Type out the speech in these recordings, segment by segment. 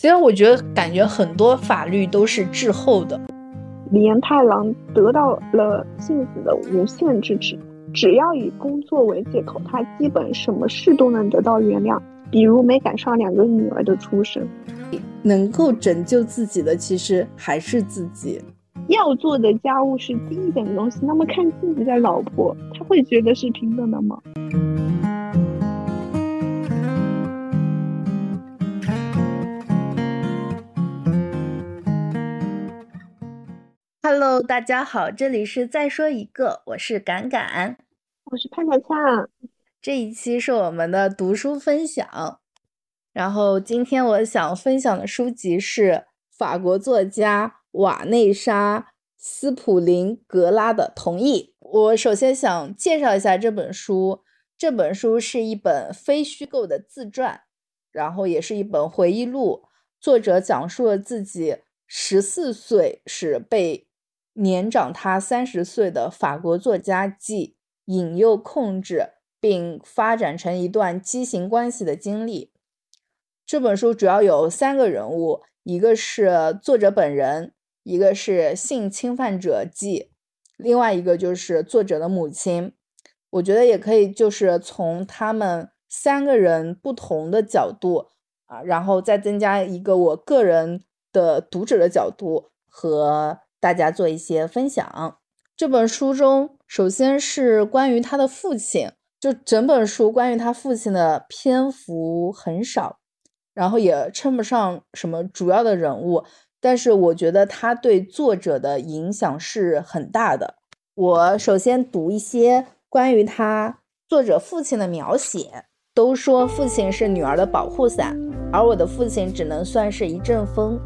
其实我觉得，感觉很多法律都是滞后的。李彦太郎得到了幸子的无限支持，只要以工作为借口，他基本什么事都能得到原谅。比如没赶上两个女儿的出生，能够拯救自己的其实还是自己。要做的家务是低一点的东西，那么看自己的老婆，他会觉得是平等的吗？Hello，大家好，这里是再说一个，我是敢敢，我是潘小恰。这一期是我们的读书分享，然后今天我想分享的书籍是法国作家瓦内莎·斯普林格拉的《同意》。我首先想介绍一下这本书，这本书是一本非虚构的自传，然后也是一本回忆录，作者讲述了自己十四岁时被。年长他三十岁的法国作家，即引诱、控制并发展成一段畸形关系的经历。这本书主要有三个人物，一个是作者本人，一个是性侵犯者即，另外一个就是作者的母亲。我觉得也可以，就是从他们三个人不同的角度啊，然后再增加一个我个人的读者的角度和。大家做一些分享。这本书中，首先是关于他的父亲，就整本书关于他父亲的篇幅很少，然后也称不上什么主要的人物，但是我觉得他对作者的影响是很大的。我首先读一些关于他作者父亲的描写。都说父亲是女儿的保护伞，而我的父亲只能算是一阵风。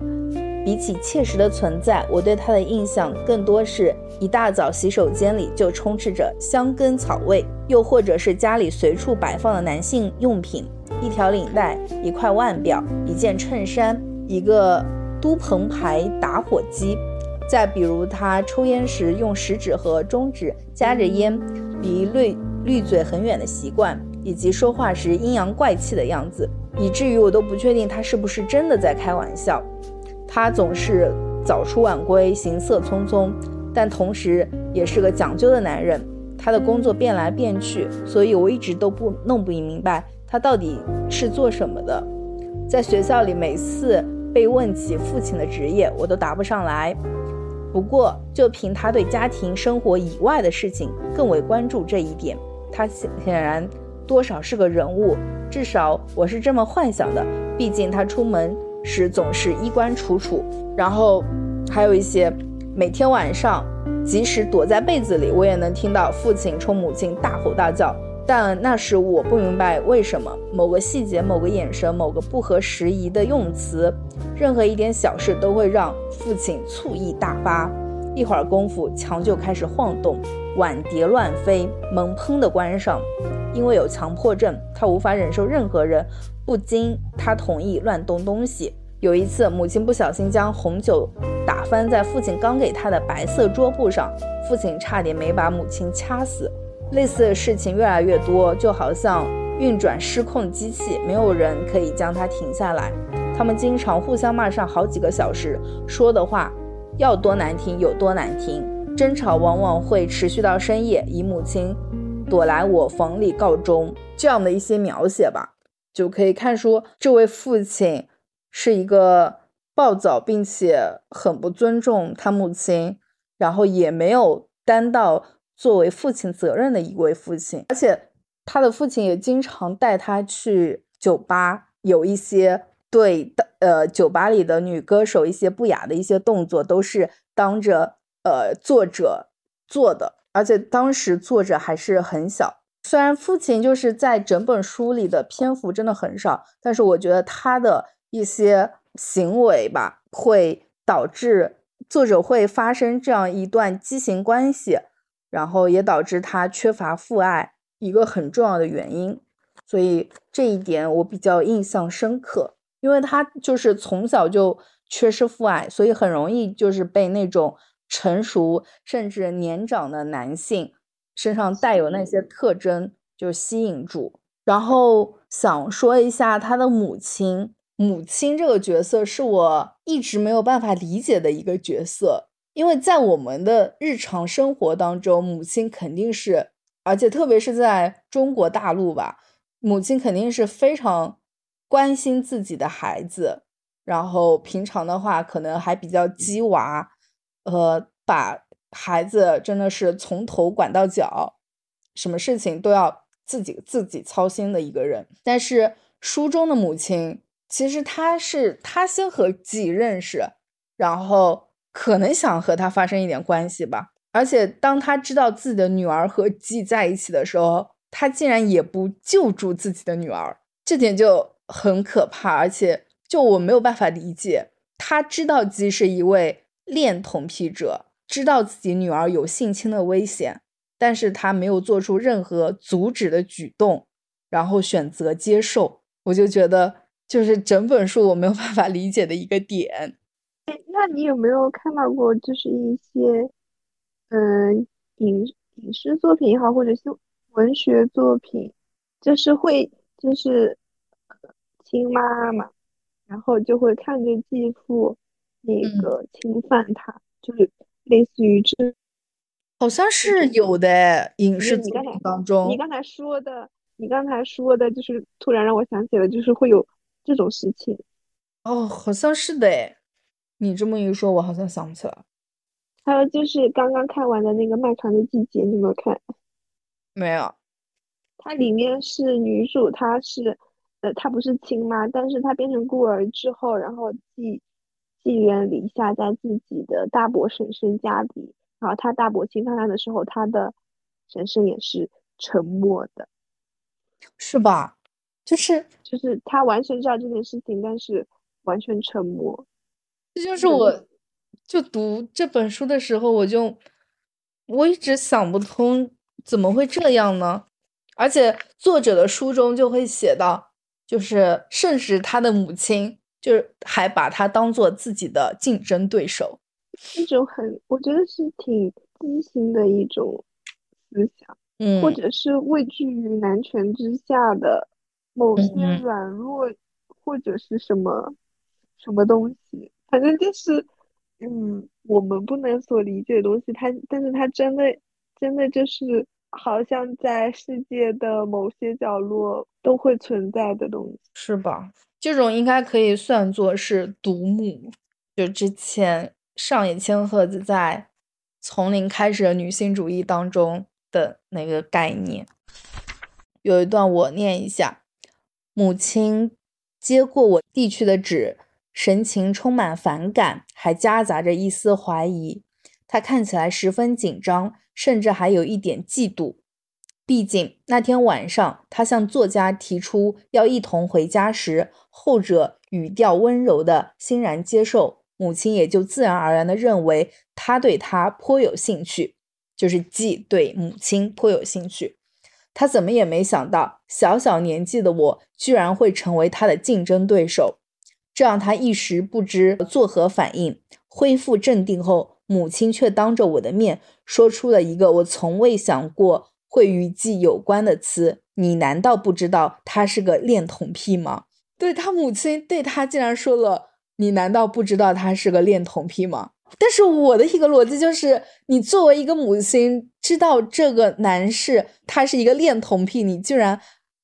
比起切实的存在，我对他的印象更多是一大早洗手间里就充斥着香根草味，又或者是家里随处摆放的男性用品，一条领带、一块腕表、一件衬衫、一个都棚牌打火机。再比如他抽烟时用食指和中指夹着烟，离滤滤嘴很远的习惯，以及说话时阴阳怪气的样子，以至于我都不确定他是不是真的在开玩笑。他总是早出晚归，行色匆匆，但同时也是个讲究的男人。他的工作变来变去，所以我一直都不弄不明白他到底是做什么的。在学校里，每次被问起父亲的职业，我都答不上来。不过，就凭他对家庭生活以外的事情更为关注这一点，他显显然多少是个人物，至少我是这么幻想的。毕竟他出门。时总是衣冠楚楚，然后还有一些每天晚上，即使躲在被子里，我也能听到父亲冲母亲大吼大叫。但那时我不明白为什么某个细节、某个眼神、某个不合时宜的用词，任何一点小事都会让父亲醋意大发。一会儿功夫，墙就开始晃动，碗碟乱飞，门砰的关上。因为有强迫症，他无法忍受任何人。不经他同意乱动东西。有一次，母亲不小心将红酒打翻在父亲刚给他的白色桌布上，父亲差点没把母亲掐死。类似的事情越来越多，就好像运转失控机器，没有人可以将它停下来。他们经常互相骂上好几个小时，说的话要多难听有多难听，争吵往往会持续到深夜，以母亲躲来我房里告终。这样的一些描写吧。就可以看出，这位父亲是一个暴躁并且很不尊重他母亲，然后也没有担到作为父亲责任的一位父亲。而且他的父亲也经常带他去酒吧，有一些对的呃酒吧里的女歌手一些不雅的一些动作，都是当着呃作者做的。而且当时作者还是很小。虽然父亲就是在整本书里的篇幅真的很少，但是我觉得他的一些行为吧，会导致作者会发生这样一段畸形关系，然后也导致他缺乏父爱一个很重要的原因。所以这一点我比较印象深刻，因为他就是从小就缺失父爱，所以很容易就是被那种成熟甚至年长的男性。身上带有那些特征就吸引住，然后想说一下他的母亲，母亲这个角色是我一直没有办法理解的一个角色，因为在我们的日常生活当中，母亲肯定是，而且特别是在中国大陆吧，母亲肯定是非常关心自己的孩子，然后平常的话可能还比较鸡娃，呃，把孩子真的是从头管到脚，什么事情都要自己自己操心的一个人。但是书中的母亲。其实她是她先和季认识，然后可能想和他发生一点关系吧。而且当他知道自己的女儿和季在一起的时候，他竟然也不救助自己的女儿，这点就很可怕。而且就我没有办法理解，他知道季是一位恋童癖者，知道自己女儿有性侵的危险，但是他没有做出任何阻止的举动，然后选择接受。我就觉得。就是整本书我没有办法理解的一个点。那你有没有看到过，就是一些，嗯，影影视作品也好，或者是文学作品，就是会就是亲妈妈，然后就会看着继父那个侵犯他，就是类似于这，好像是有的影视作品当中。你刚才说的，你刚才说的，就是突然让我想起了，就是会有。这种事情，哦，好像是的诶，你这么一说，我好像想不起来。还有就是刚刚看完的那个《漫长的季节》，你有没有看？没有。它里面是女主，她是，呃，她不是亲妈，但是她变成孤儿之后，然后寄寄人篱下，在自己的大伯婶婶家里，然后他大伯侵犯他的时候，他的婶婶也是沉默的，是吧？就是就是他完全知道这件事情，但是完全沉默。这就是我，就读这本书的时候，我就我一直想不通怎么会这样呢？而且作者的书中就会写到，就是甚至他的母亲就是还把他当做自己的竞争对手，一种很我觉得是挺畸形的一种思想，嗯，或者是畏惧于男权之下的。某些软弱或者是什么什么东西，反正就是，嗯，我们不能所理解的东西，它，但是它真的真的就是好像在世界的某些角落都会存在的东西，是吧？这种应该可以算作是独母，就之前上野千鹤子在《从零开始的女性主义》当中的那个概念，有一段我念一下。母亲接过我递去的纸，神情充满反感，还夹杂着一丝怀疑。她看起来十分紧张，甚至还有一点嫉妒。毕竟那天晚上，他向作家提出要一同回家时，后者语调温柔的欣然接受，母亲也就自然而然的认为他对她颇有兴趣，就是既对母亲颇有兴趣。他怎么也没想到，小小年纪的我居然会成为他的竞争对手，这让他一时不知作何反应。恢复镇定后，母亲却当着我的面说出了一个我从未想过会与季有关的词：“你难道不知道他是个恋童癖吗？”对他母亲对他竟然说了：“你难道不知道他是个恋童癖吗？”但是我的一个逻辑就是，你作为一个母亲，知道这个男士他是一个恋童癖，你居然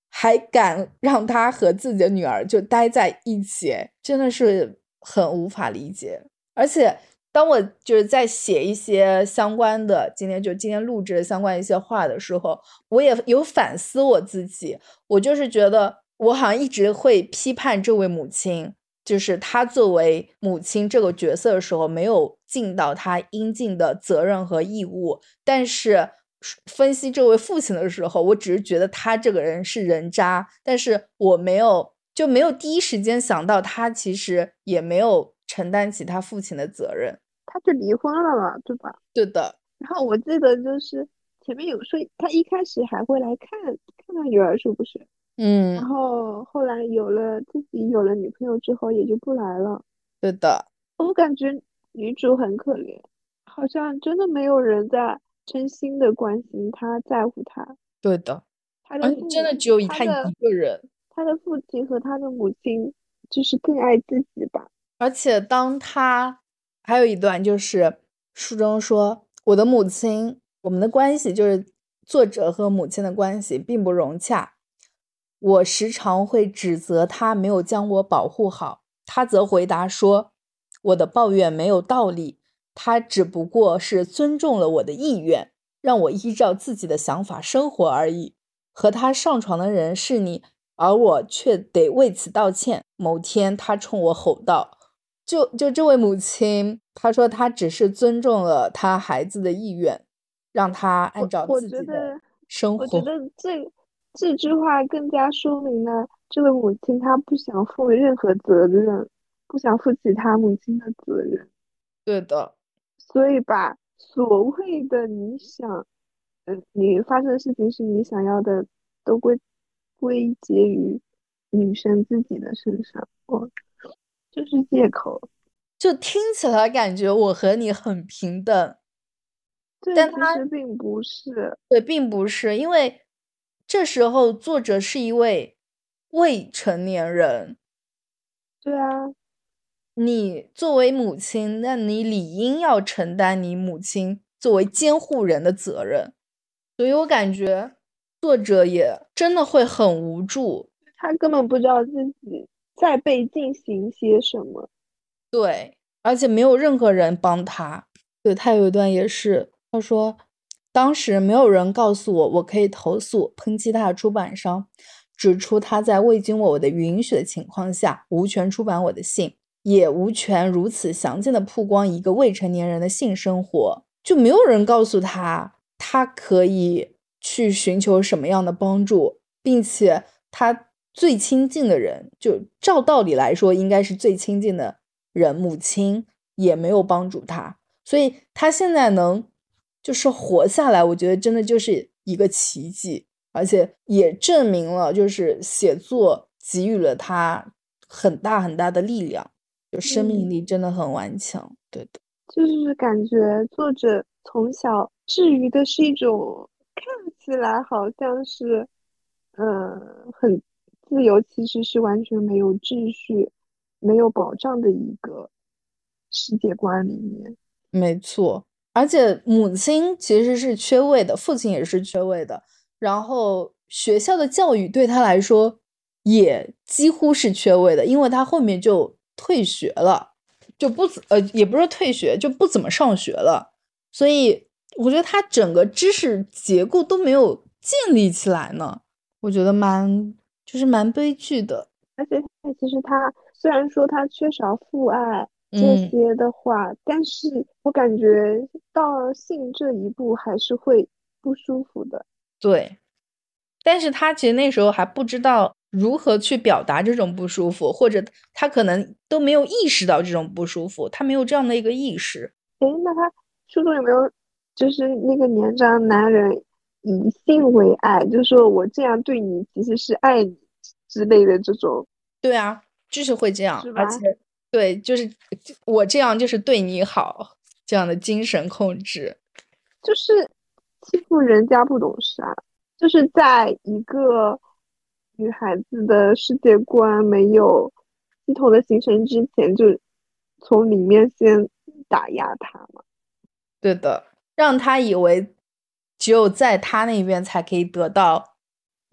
还敢让他和自己的女儿就待在一起，真的是很无法理解。而且当我就是在写一些相关的，今天就今天录制的相关一些话的时候，我也有反思我自己，我就是觉得我好像一直会批判这位母亲。就是她作为母亲这个角色的时候，没有尽到她应尽的责任和义务。但是分析这位父亲的时候，我只是觉得他这个人是人渣，但是我没有就没有第一时间想到他其实也没有承担起他父亲的责任。他就离婚了嘛，对吧？对的。然后我记得就是前面有说，他一开始还会来看看看女儿，是不是？嗯，然后后来有了自己有了女朋友之后，也就不来了。对的，我感觉女主很可怜，好像真的没有人在真心的关心她，在乎她。对的，他的真的只有他一个人。他的父亲和他的母亲就是更爱自己吧。而且当他还有一段就是书中说，我的母亲，我们的关系就是作者和母亲的关系并不融洽，我时常会指责他没有将我保护好，他则回答说，我的抱怨没有道理，他只不过是尊重了我的意愿，让我依照自己的想法生活而已。和他上床的人是你，而我却得为此道歉。某天，他冲我吼道：“就就这位母亲，她说她只是尊重了她孩子的意愿，让他按照自己的生活。”我觉得这这句话更加说明了这位母亲她不想负任何责任，不想负起她母亲的责任。对的，所以把所谓的你想。你发生的事情是你想要的，都归归结于女生自己的身上，哦，就是借口，就听起来感觉我和你很平等，但其实并不是，对，并不是，因为这时候作者是一位未成年人，对啊，你作为母亲，那你理应要承担你母亲作为监护人的责任。所以我感觉作者也真的会很无助，他根本不知道自己在被进行些什么。对，而且没有任何人帮他。对他有一段也是，他说当时没有人告诉我我可以投诉抨击他的出版商，指出他在未经我的允许的情况下无权出版我的信，也无权如此详尽的曝光一个未成年人的性生活，就没有人告诉他。他可以去寻求什么样的帮助，并且他最亲近的人，就照道理来说应该是最亲近的人，母亲也没有帮助他，所以他现在能就是活下来，我觉得真的就是一个奇迹，而且也证明了就是写作给予了他很大很大的力量，就生命力真的很顽强，对的，就是感觉作者从小。治愈的是一种看起来好像是，嗯，很自由，其实是完全没有秩序、没有保障的一个世界观里面。没错，而且母亲其实是缺位的，父亲也是缺位的，然后学校的教育对他来说也几乎是缺位的，因为他后面就退学了，就不呃，也不是退学，就不怎么上学了，所以。我觉得他整个知识结构都没有建立起来呢，我觉得蛮就是蛮悲剧的。而且其实他虽然说他缺少父爱这些的话，但是我感觉到性这一步还是会不舒服的。对，但是他其实那时候还不知道如何去表达这种不舒服，或者他可能都没有意识到这种不舒服，他没有这样的一个意识。诶，那他书中有没有？就是那个年长男人以性为爱，就是说我这样对你其实是爱你之类的这种。对啊，就是会这样，而且对，就是我这样就是对你好这样的精神控制，就是欺负人家不懂事啊！就是在一个女孩子的世界观没有系统的形成之前，就从里面先打压她嘛。对的。让她以为只有在他那边才可以得到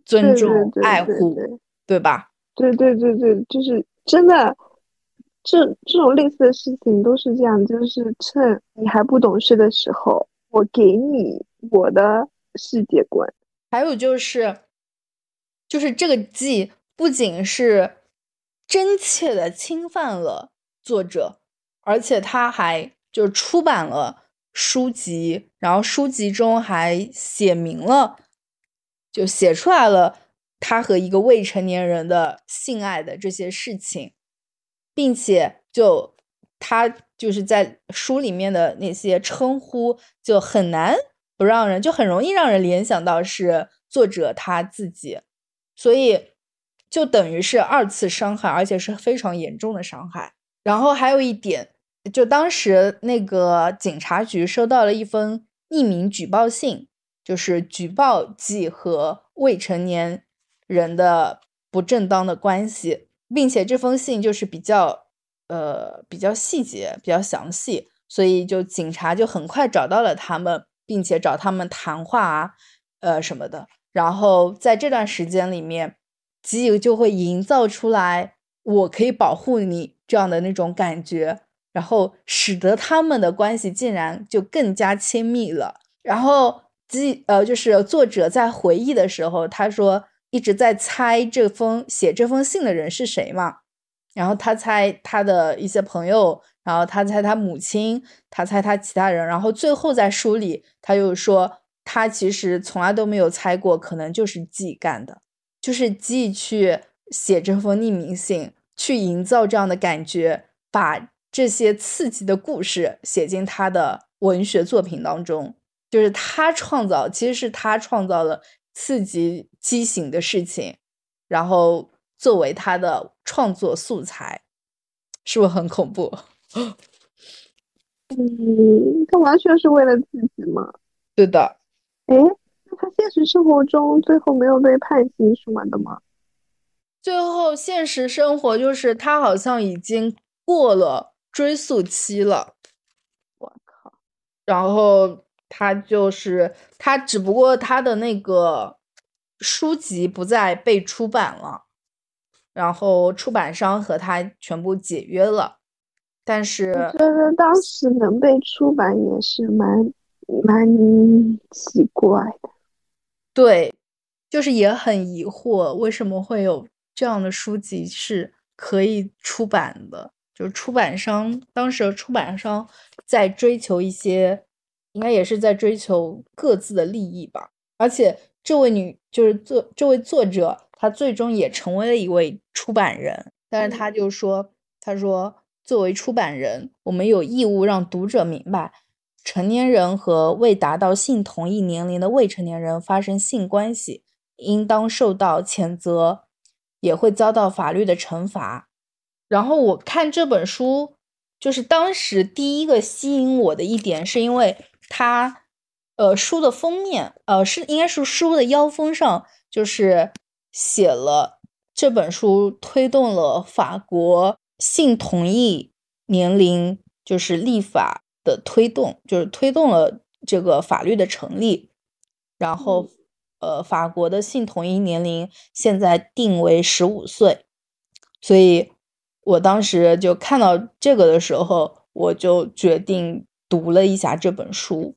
尊重、爱护，对吧？对对对对，就是真的，这这种类似的事情都是这样，就是趁你还不懂事的时候，我给你我的世界观。还有就是，就是这个记不仅是真切的侵犯了作者，而且他还就出版了。书籍，然后书籍中还写明了，就写出来了他和一个未成年人的性爱的这些事情，并且就他就是在书里面的那些称呼，就很难不让人，就很容易让人联想到是作者他自己，所以就等于是二次伤害，而且是非常严重的伤害。然后还有一点。就当时那个警察局收到了一封匿名举报信，就是举报季和未成年人的不正当的关系。并且这封信就是比较呃比较细节、比较详细，所以就警察就很快找到了他们，并且找他们谈话啊，呃什么的。然后在这段时间里面，吉野就会营造出来我可以保护你这样的那种感觉，然后使得他们的关系竟然就更加亲密了。然后记呃就是作者在回忆的时候，他说。一直在猜这封写这封信的人是谁嘛？然后他猜他的一些朋友，然后他猜他母亲，他猜他其他人，然后最后在书里他又说他其实从来都没有猜过，可能就是己干的，就是己去写这封匿名信，去营造这样的感觉，把这些刺激的故事写进他的文学作品当中，就是他创造，其实是他创造了。刺激畸形的事情，然后作为他的创作素材，是不是很恐怖？嗯，他完全是为了自己嘛？对的。哎，那他现实生活中最后没有被判刑什么的吗？最后现实生活就是他好像已经过了追溯期了。我靠！然后。他就是他，只不过他的那个书籍不再被出版了，然后出版商和他全部解约了。但是我觉得当时能被出版也是蛮蛮奇怪的。对，就是也很疑惑，为什么会有这样的书籍是可以出版的？就是出版商当时出版商在追求一些。应该也是在追求各自的利益吧，而且这位女就是作这位作者，她最终也成为了一位出版人。但是她就说：“她说，作为出版人，我们有义务让读者明白，成年人和未达到性同意年龄的未成年人发生性关系，应当受到谴责，也会遭到法律的惩罚。”然后我看这本书，就是当时第一个吸引我的一点，是因为。它，呃，书的封面，呃，是应该是书的腰封上，就是写了这本书推动了法国性同意年龄就是立法的推动，就是推动了这个法律的成立。然后，呃，法国的性同意年龄现在定为十五岁，所以我当时就看到这个的时候，我就决定。读了一下这本书，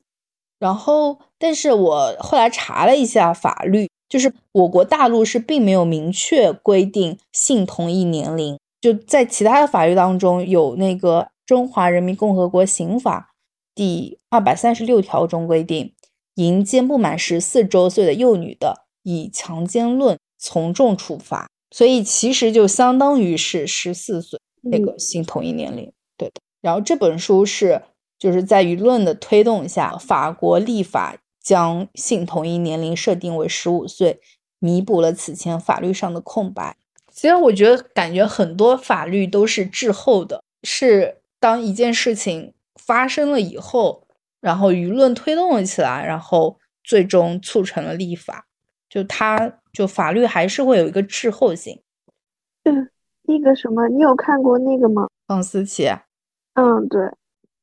然后，但是我后来查了一下法律，就是我国大陆是并没有明确规定性同意年龄，就在其他的法律当中有那个《中华人民共和国刑法》第二百三十六条中规定，淫奸不满十四周岁的幼女的，以强奸论从重处罚，所以其实就相当于是十四岁那个性同意年龄，对的。然后这本书是。就是在舆论的推动下，法国立法将性同意年龄设定为十五岁，弥补了此前法律上的空白。其实我觉得，感觉很多法律都是滞后的，是当一件事情发生了以后，然后舆论推动了起来，然后最终促成了立法。就它，就法律还是会有一个滞后性。嗯，那个什么，你有看过那个吗？房思琪。嗯，对。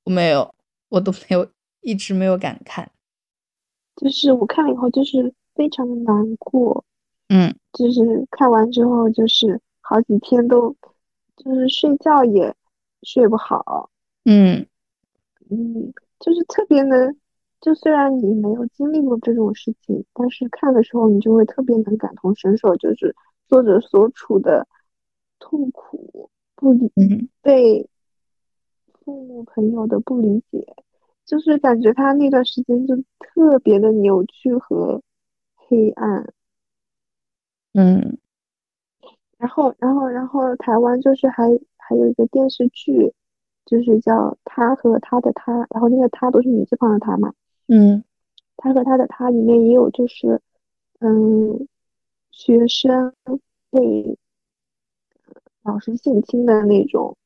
没有，我都没有，一直没有敢看。就是我看了以后，就是非常的难过。嗯，就是看完之后，就是好几天都，就是睡觉也睡不好。嗯嗯，就是特别能，就虽然你没有经历过这种事情，但是看的时候你就会特别能感同身受，就是作者所处的痛苦，不理被。父母朋友的不理解，就是感觉他那段时间就特别的扭曲和黑暗。嗯，然后，然后，然后台湾就是还还有一个电视剧，就是叫他和他的他，然后那个他都是女字旁的他嘛。嗯，他和他的他里面也有就是，嗯，学生被老师性侵的那种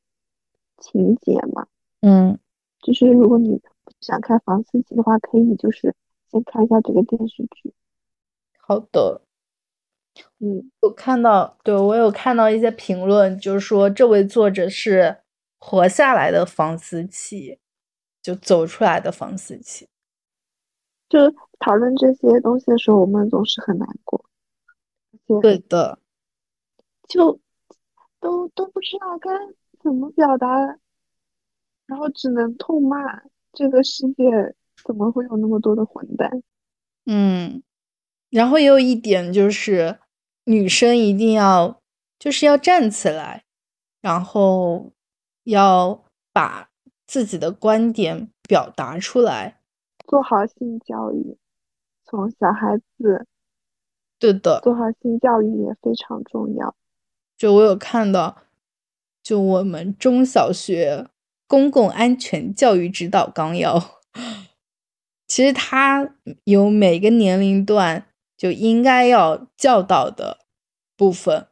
情节嘛。嗯，就是如果你想看房思琪的话，可以就是先看一下这个电视剧。好的，嗯，我看到，对我有看到一些评论，就是说这位作者是活下来的房思琪，就走出来的房思琪。就讨论这些东西的时候，我们总是很难过。对的，就都都不知道该怎么表达，然后只能痛骂这个世界怎么会有那么多的混蛋。嗯，然后也有一点就是，女生一定要就是要站起来，然后要把自己的观点表达出来，做好性教育，从小孩子。对的，做好性教育也非常重要。就我有看到，就我们中小学公共安全教育指导纲要，其实它有每个年龄段就应该要教导的部分。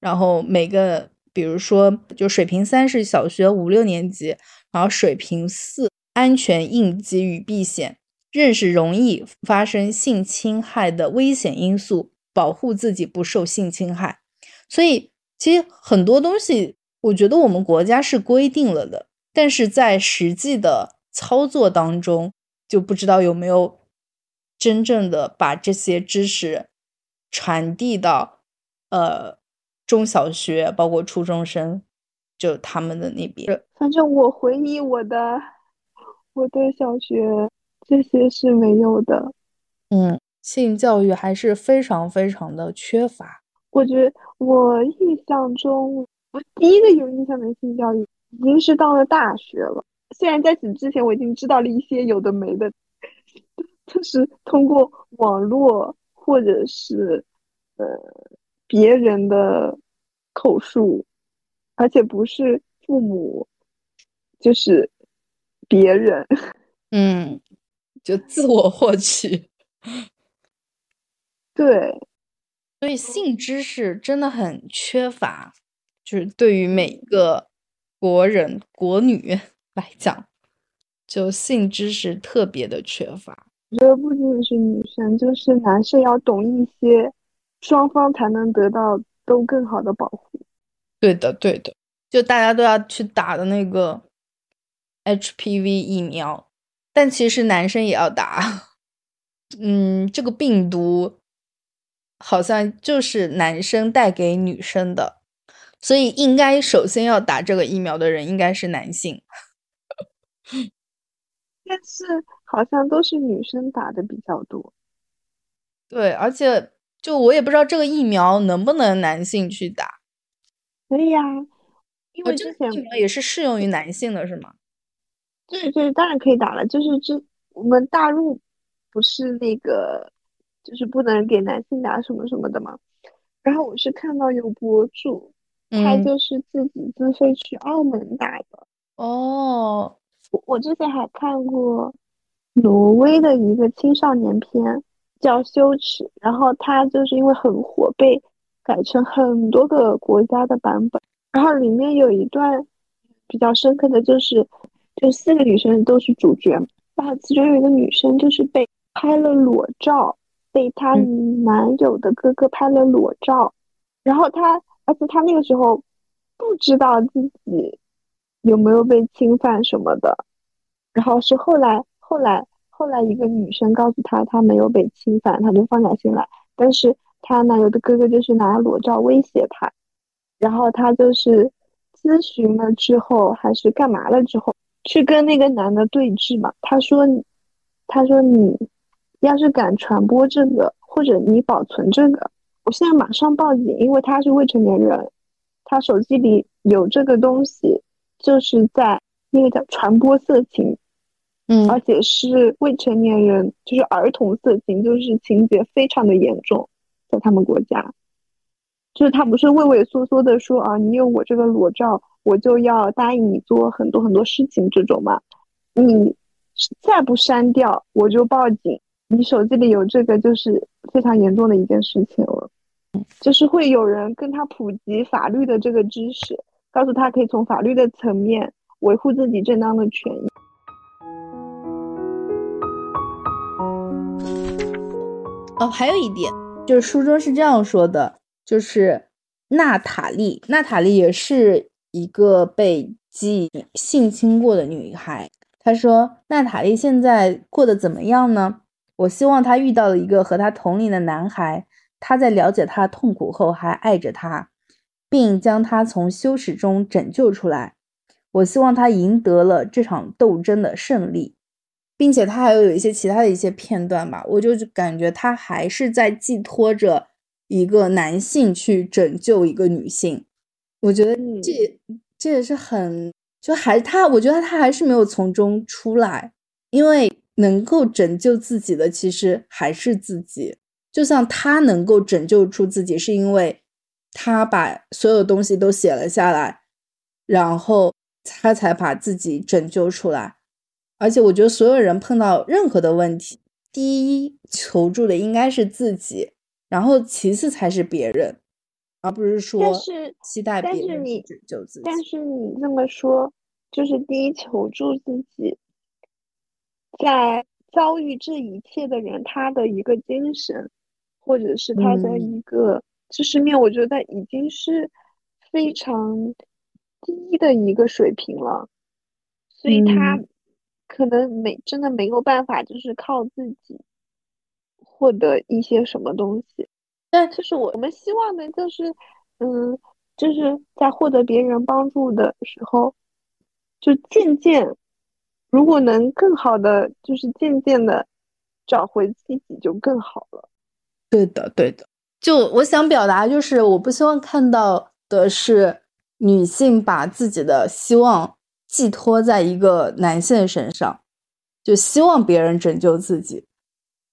然后每个，比如说，就水平三是小学五六年级，然后水平四安全应急与避险。认识容易发生性侵害的危险因素，保护自己不受性侵害。所以，其实很多东西，我觉得我们国家是规定了的，但是在实际的操作当中，就不知道有没有真正的把这些知识传递到呃中小学，包括初中生，就他们的那边。反正我回忆我的我对小学。这些是没有的，嗯，性教育还是非常非常的缺乏。我觉得我印象中，我第一个有印象的性教育已经是到了大学了。虽然在此之前我已经知道了一些有的没的，就是通过网络或者是呃别人的口述，而且不是父母，就是别人，嗯。就自我获取，对，所以性知识真的很缺乏，就是对于每一个国人国女来讲，就性知识特别的缺乏。我觉得不仅仅是女生，就是男生要懂一些，双方才能得到都更好的保护。对的，对的，就大家都要去打的那个 HPV 疫苗。但其实男生也要打，嗯，这个病毒好像就是男生带给女生的，所以应该首先要打这个疫苗的人应该是男性。但是好像都是女生打的比较多。对，而且就我也不知道这个疫苗能不能男性去打。可以呀，因为这个疫苗也是适用于男性的，是吗？对对，当然可以打了。就是这我们大陆不是那个，就是不能给男性打什么什么的嘛。然后我是看到有博主，他就是自己自费去澳门打的。哦，我我之前还看过挪威的一个青少年片，叫《羞耻》，然后他就是因为很火，被改成很多个国家的版本。然后里面有一段比较深刻的就是。就四个女生都是主角，然后其中有一个女生就是被拍了裸照，被她男友的哥哥拍了裸照，然后她，而且她那个时候不知道自己有没有被侵犯什么的，然后是后来后来后来一个女生告诉她她没有被侵犯，她就放下心来，但是她男友的哥哥就是拿裸照威胁她，然后她就是咨询了之后还是干嘛了之后。去跟那个男的对峙嘛？他说：“他说你要是敢传播这个，或者你保存这个，我现在马上报警，因为他是未成年人，他手机里有这个东西，就是在那个叫传播色情，嗯，而且是未成年人，就是儿童色情，就是情节非常的严重，在他们国家，就是他不是畏畏缩缩的说啊，你有我这个裸照。”我就要答应你做很多很多事情，这种嘛，你再不删掉，我就报警。你手机里有这个，就是非常严重的一件事情了。就是会有人跟他普及法律的这个知识，告诉他可以从法律的层面维护自己正当的权益。哦，还有一点，就是书中是这样说的，就是娜塔莉，娜塔莉也是一个被基性侵过的女孩。她说，娜塔莉现在过得怎么样呢？我希望她遇到了一个和她同龄的男孩，他在了解她痛苦后还爱着她，并将她从羞耻中拯救出来。我希望她赢得了这场斗争的胜利。并且他还有一些其他的一些片段吧，我就感觉他还是在寄托着一个男性去拯救一个女性。我觉得这这也是很就还他，我觉得他还是没有从中出来，因为能够拯救自己的其实还是自己。就像他能够拯救出自己，是因为他把所有东西都写了下来，然后他才把自己拯救出来。而且我觉得所有人碰到任何的问题，第一求助的应该是自己，然后其次才是别人，而不是说期待别人拯救自己。但是你这么说，就是第一求助自己，在遭遇这一切的人，他的一个精神，或者是他的一个知识面，我觉得已经是非常低的一个水平了，所以他。可能没真的没有办法，就是靠自己获得一些什么东西。但就是我们希望的，就是嗯，就是在获得别人帮助的时候，就渐渐，如果能更好的，就是渐渐的找回自己，就更好了。对的，对的。就我想表达，就是我不希望看到的是女性把自己的希望。寄托在一个男性身上，就希望别人拯救自己，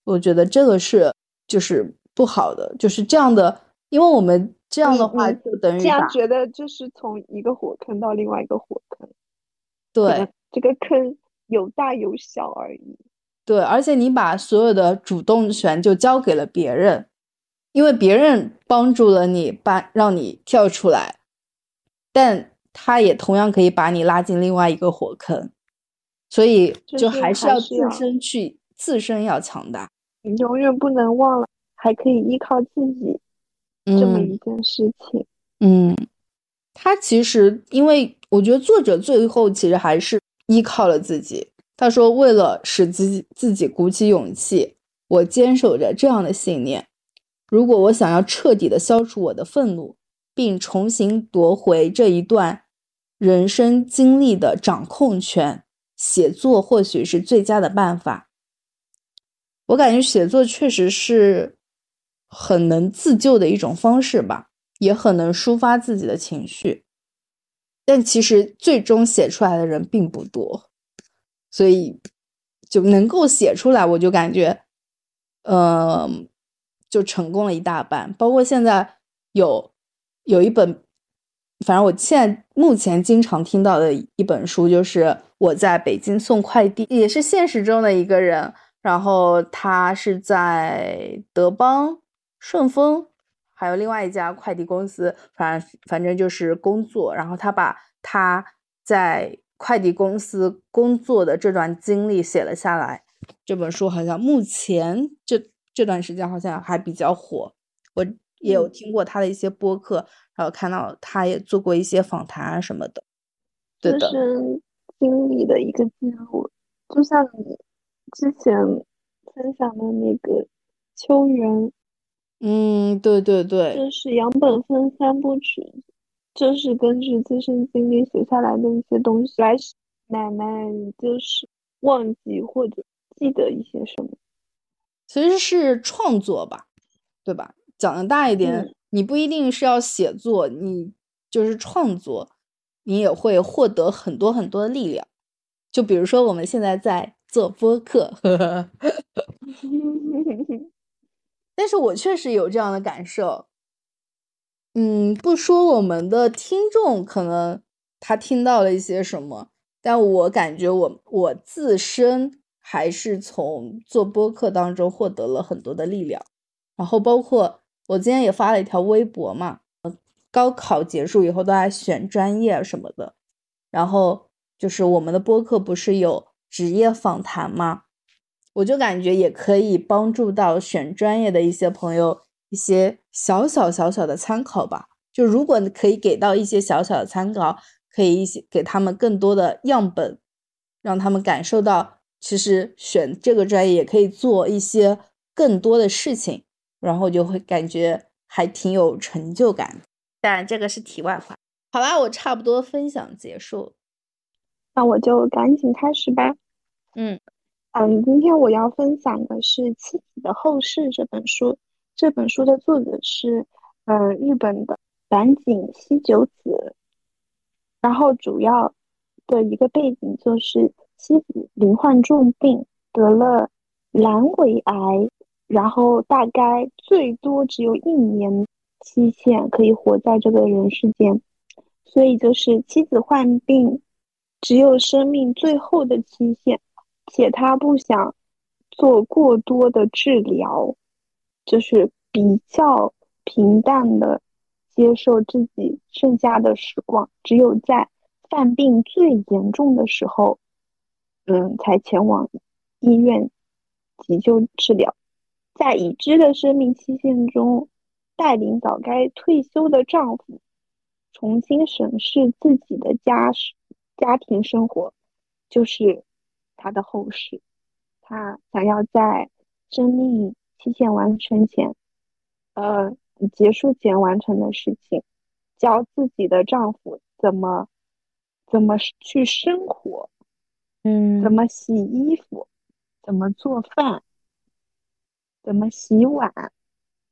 我觉得这个是就是不好的，就是这样的，因为我们这样的话就等于这样觉得就是从一个火坑到另外一个火坑，对，这个坑有大有小而已，对，而且你把所有的主动权就交给了别人，因为别人帮助了你，把让你跳出来，但。他也同样可以把你拉进另外一个火坑，所以就还是要自身去，自身要强大。你永远不能忘了，还可以依靠自己这么一件事情。嗯，他其实，因为我觉得作者最后其实还是依靠了自己。他说：“为了使自己自己鼓起勇气，我坚守着这样的信念：如果我想要彻底的消除我的愤怒。”并重新夺回这一段人生经历的掌控权，写作或许是最佳的办法。我感觉写作确实是很能自救的一种方式吧，也很能抒发自己的情绪。但其实最终写出来的人并不多，所以就能够写出来，我就感觉，嗯，就成功了一大半。包括现在有。有一本，反正我现在目前经常听到的一本书，就是我在北京送快递，也是现实中的一个人。然后他是在德邦、顺丰，还有另外一家快递公司，反正反正就是工作。然后他把他在快递公司工作的这段经历写了下来。这本书好像目前这这段时间好像还比较火。我。也有听过他的一些播客，然后看到他也做过一些访谈啊什么的。对的，经历的一个记录，就像你之前分享的那个秋园。嗯，对对对，这是杨本芬三部曲，这是根据自身经历写下来的一些东西来。奶奶就是忘记或者记得一些什么，其实是创作吧，对吧？讲的大一点，你不一定是要写作，你就是创作，你也会获得很多很多的力量。就比如说我们现在在做播客，但是我确实有这样的感受。嗯，不说我们的听众可能他听到了一些什么，但我感觉我我自身还是从做播客当中获得了很多的力量，然后包括。我今天也发了一条微博嘛，高考结束以后都在选专业什么的，然后就是我们的播客不是有职业访谈吗？我就感觉也可以帮助到选专业的一些朋友，一些小小小小的参考吧。就如果可以给到一些小小的参考，可以一些给他们更多的样本，让他们感受到，其实选这个专业也可以做一些更多的事情，然后就会感觉还挺有成就感。当然，这个是题外话。好啦，我差不多分享结束，那我就赶紧开始吧。嗯嗯，今天我要分享的是《妻子的后事》这本书。这本书的作者是，呃，日本的。坂井西九子，然后主要的一个背景就是妻子罹患重病，得了阑尾癌，然后大概最多只有一年期限可以活在这个人世间，所以就是妻子患病，只有生命最后的期限，且他不想做过多的治疗，就是比较平淡的。接受自己剩下的时光，只有在犯病最严重的时候，嗯，才前往医院急救治疗。在已知的生命期限中，带领早该退休的丈夫重新审视自己的家家庭生活，就是他的后事。他想要在生命期限完成前，呃。结束前完成的事情，教自己的丈夫怎么怎么去生活，嗯，怎么洗衣服，怎么做饭，怎么洗碗，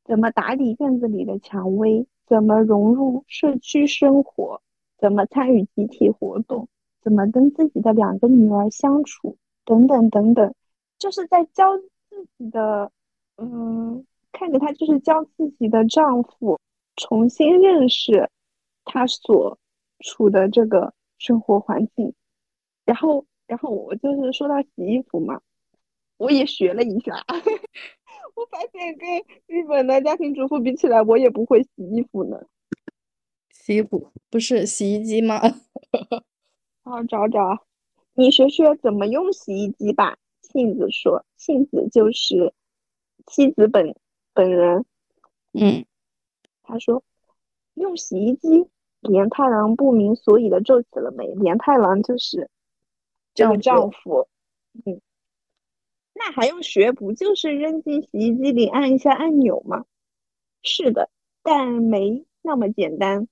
怎么打理院子里的蔷薇，怎么融入社区生活，怎么参与集体活动，怎么跟自己的两个女儿相处，等等等等，就是在教自己的，嗯。看着他就是教自己的丈夫重新认识他所处的这个生活环境，然后，然后我就是说到洗衣服嘛，我也学了一下，我发现跟日本的家庭主妇比起来，我也不会洗衣服呢。洗衣服不是洗衣机吗？好找找，你学学怎么用洗衣机吧。杏子说，杏子就是妻子本。本人，嗯，他说用洗衣机，连太郎不明所以的皱起了眉。连太郎就是这个丈夫，嗯，那还用学？不就是扔进洗衣机里按一下按钮吗？是的，但没那么简单。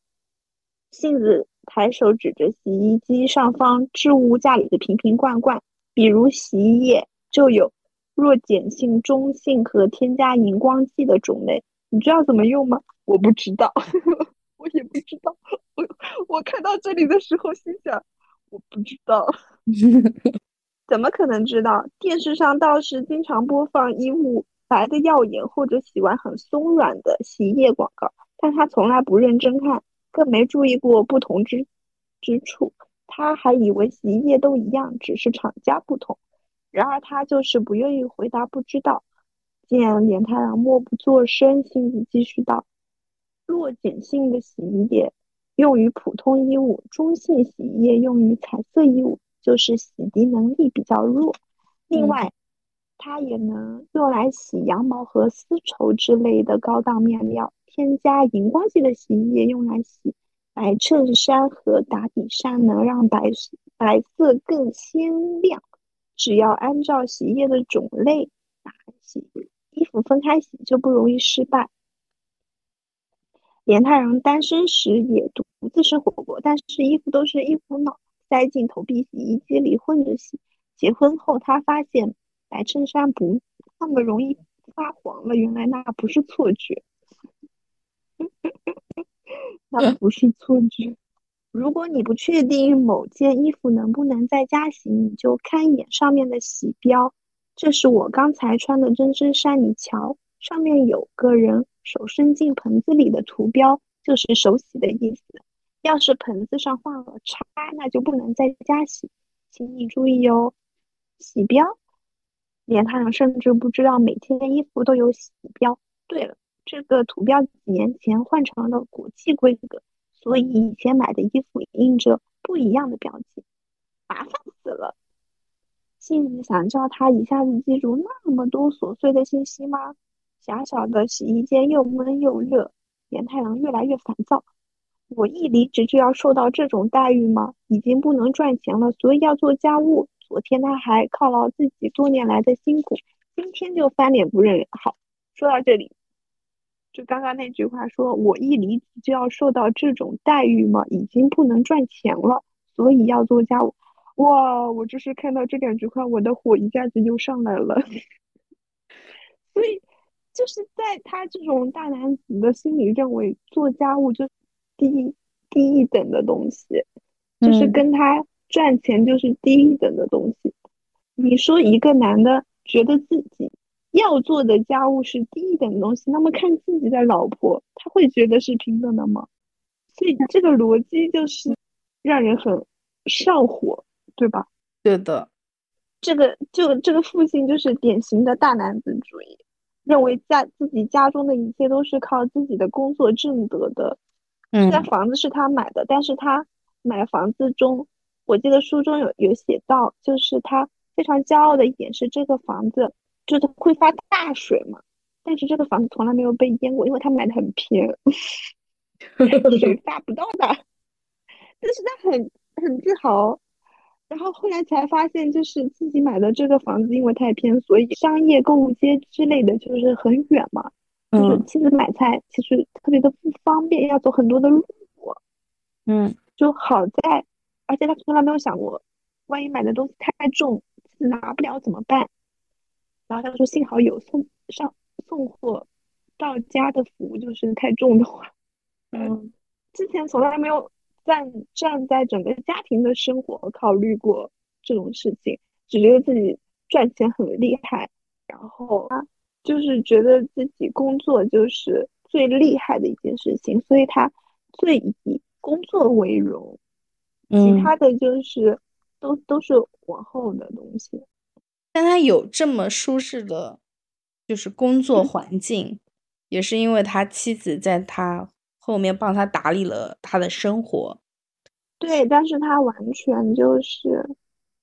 杏子抬手指着洗衣机上方置物架里的瓶瓶罐罐，比如洗衣液就有。弱碱性、中性和添加荧光剂的种类，你知道怎么用吗？我不知道，我也不知道。我我看到这里的时候心想，我不知道，怎么可能知道？电视上倒是经常播放衣物白的耀眼或者洗完很松软的洗衣液广告，但他从来不认真看，更没注意过不同之之处。他还以为洗衣液都一样，只是厂家不同。然而他就是不愿意回答不知道。见连太郎默不作声，心子继续道：“弱碱性的洗衣液用于普通衣物，中性洗衣液用于彩色衣物，就是洗涤能力比较弱。另外，它也能用来洗羊毛和丝绸之类的高档面料。添加荧光剂的洗衣液用来洗白衬衫和打底衫，能让白白色更鲜亮。”只要按照洗衣液的种类打洗衣服，分开洗就不容易失败。连太郎单身时也独自生活过，但是衣服都是一股脑塞进投币洗衣机里混着洗。结婚后，他发现白衬衫不那么容易发黄了，原来那不是错觉，那不是错觉。如果你不确定某件衣服能不能在家洗，你就看一眼上面的洗标。这是我刚才穿的针织衫，你瞧，上面有个人手伸进盆子里的图标，就是手洗的意思。要是盆子上画了叉，那就不能在家洗，请你注意哦。洗标，连太阳甚至不知道每天衣服都有洗标。对了，这个图标几年前换成了国际规格。所以以前买的衣服印着不一样的标记，麻烦死了。杏子想叫他一下子记住那么多琐碎的信息吗？狭小的洗衣间又闷又热，连太郎越来越烦躁。我一离职就要受到这种待遇吗？已经不能赚钱了，所以要做家务。昨天他还犒劳自己多年来的辛苦，今天就翻脸不认人。好，说到这里，就刚刚那句话说，我一离职就要受到这种待遇吗？已经不能赚钱了，所以要做家务。哇，我就是看到这两句话，我的火一下子就上来了。所以，就是在他这种大男子的心里，认为做家务就低低一等的东西，就是跟他赚钱就是低一等的东西。你说一个男的觉得自己要做的家务是低一等的东西，那么看自己的老婆，他会觉得是平等的吗？所以这个逻辑就是让人很上火，对吧？对的，这个就这个父亲就是典型的大男子主义，认为家自己家中的一切都是靠自己的工作挣得的。虽然房子是他买的，但是他买房子中，我记得书中有有写到，就是他非常骄傲的一点是这个房子就是会发大水嘛，但是这个房子从来没有被淹过，因为他买的很偏，水 发不到的，但是他很很自豪。然后后来才发现，就是自己买的这个房子因为太偏，所以商业购物街之类的就是很远嘛。就是妻子买菜其实特别的不方便，要走很多的路。嗯，就好在，而且他从来没有想过，万一买的东西太重，拿不了怎么办？然后他说，幸好有送上送货到家的服务，就是太重的话，嗯，之前从来没有站站在整个家庭的生活考虑过这种事情，只觉得自己赚钱很厉害，然后他。就是觉得自己工作就是最厉害的一件事情，所以他最以工作为荣，其他的就是都都是往后的东西。但他有这么舒适的，就是工作环境，也是因为他妻子在他后面帮他打理了他的生活。对，但是他完全就是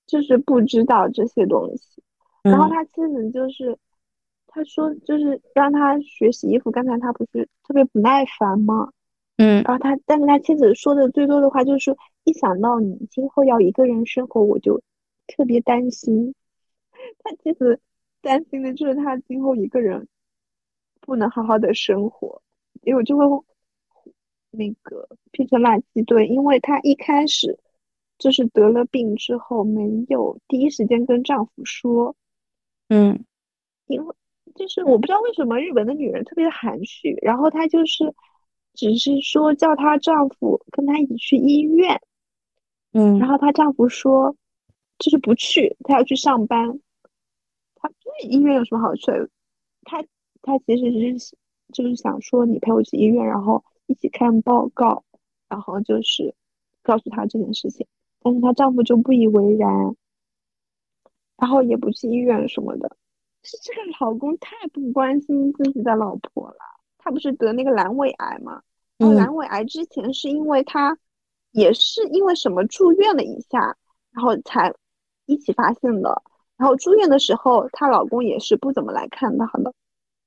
就是不知道这些东西，然后他妻子就是。他说，就是让他学洗衣服。刚才他不是特别不耐烦吗？嗯，然后他，但是他妻子说的最多的话就是，一想到你今后要一个人生活，我就特别担心。他其实担心的就是他今后一个人不能好好的生活，因为就会那个变成垃圾堆。因为她一开始就是得了病之后，没有第一时间跟丈夫说，嗯，因为。就是我不知道为什么日本的女人特别含蓄，然后她就是只是说叫她丈夫跟她一起去医院，嗯，然后她丈夫说就是不去，她要去上班。她对医院有什么好处？他他其实是就是想说你陪我去医院，然后一起看报告，然后就是告诉他这件事情。但是她丈夫就不以为然，然后也不去医院什么的。是这个老公太不关心自己的老婆了。他不是得那个阑尾癌吗？然后阑尾癌之前是因为他也是因为什么住院了一下，然后才一起发现的。然后住院的时候，她老公也是不怎么来看她的，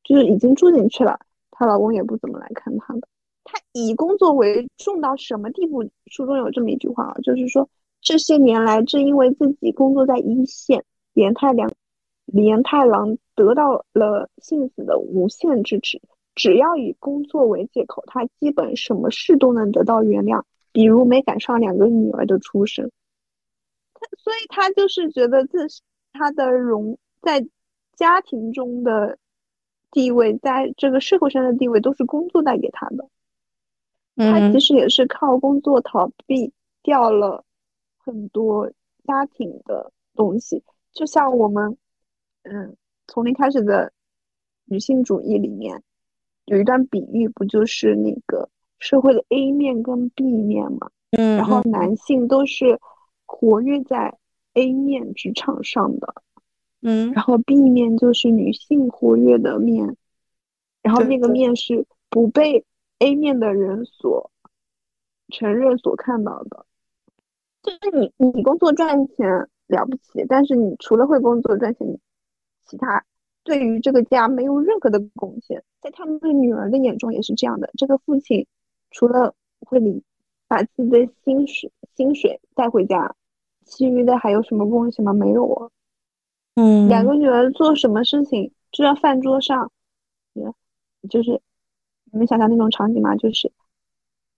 就是已经住进去了，她老公也不怎么来看她的。她以工作为重到什么地步？书中有这么一句话啊，就是说这些年来，正因为自己工作在一线，连太良。连太郎得到了幸子的无限支持，只要以工作为借口，他基本什么事都能得到原谅。比如没赶上两个女儿的出生，他所以他就是觉得自他的荣在家庭中的地位，在这个社会上的地位都是工作带给他的。他其实也是靠工作逃避掉了很多家庭的东西，就像我们。嗯，从零开始的女性主义里面有一段比喻，不就是那个社会的 A 面跟 B 面嘛？嗯，然后男性都是活跃在 A 面职场上的，嗯，然后 B 面就是女性活跃的面，然后那个面是不被 A 面的人所承认、所看到的。就是你，你工作赚钱了不起，但是你除了会工作赚钱，其他对于这个家没有任何的贡献，在他们的女儿的眼中也是这样的。这个父亲除了会理把自己的薪水薪水带回家，其余的还有什么贡献吗？没有啊。嗯，两个女儿做什么事情，就在饭桌上，就是你们想象那种场景吗？就是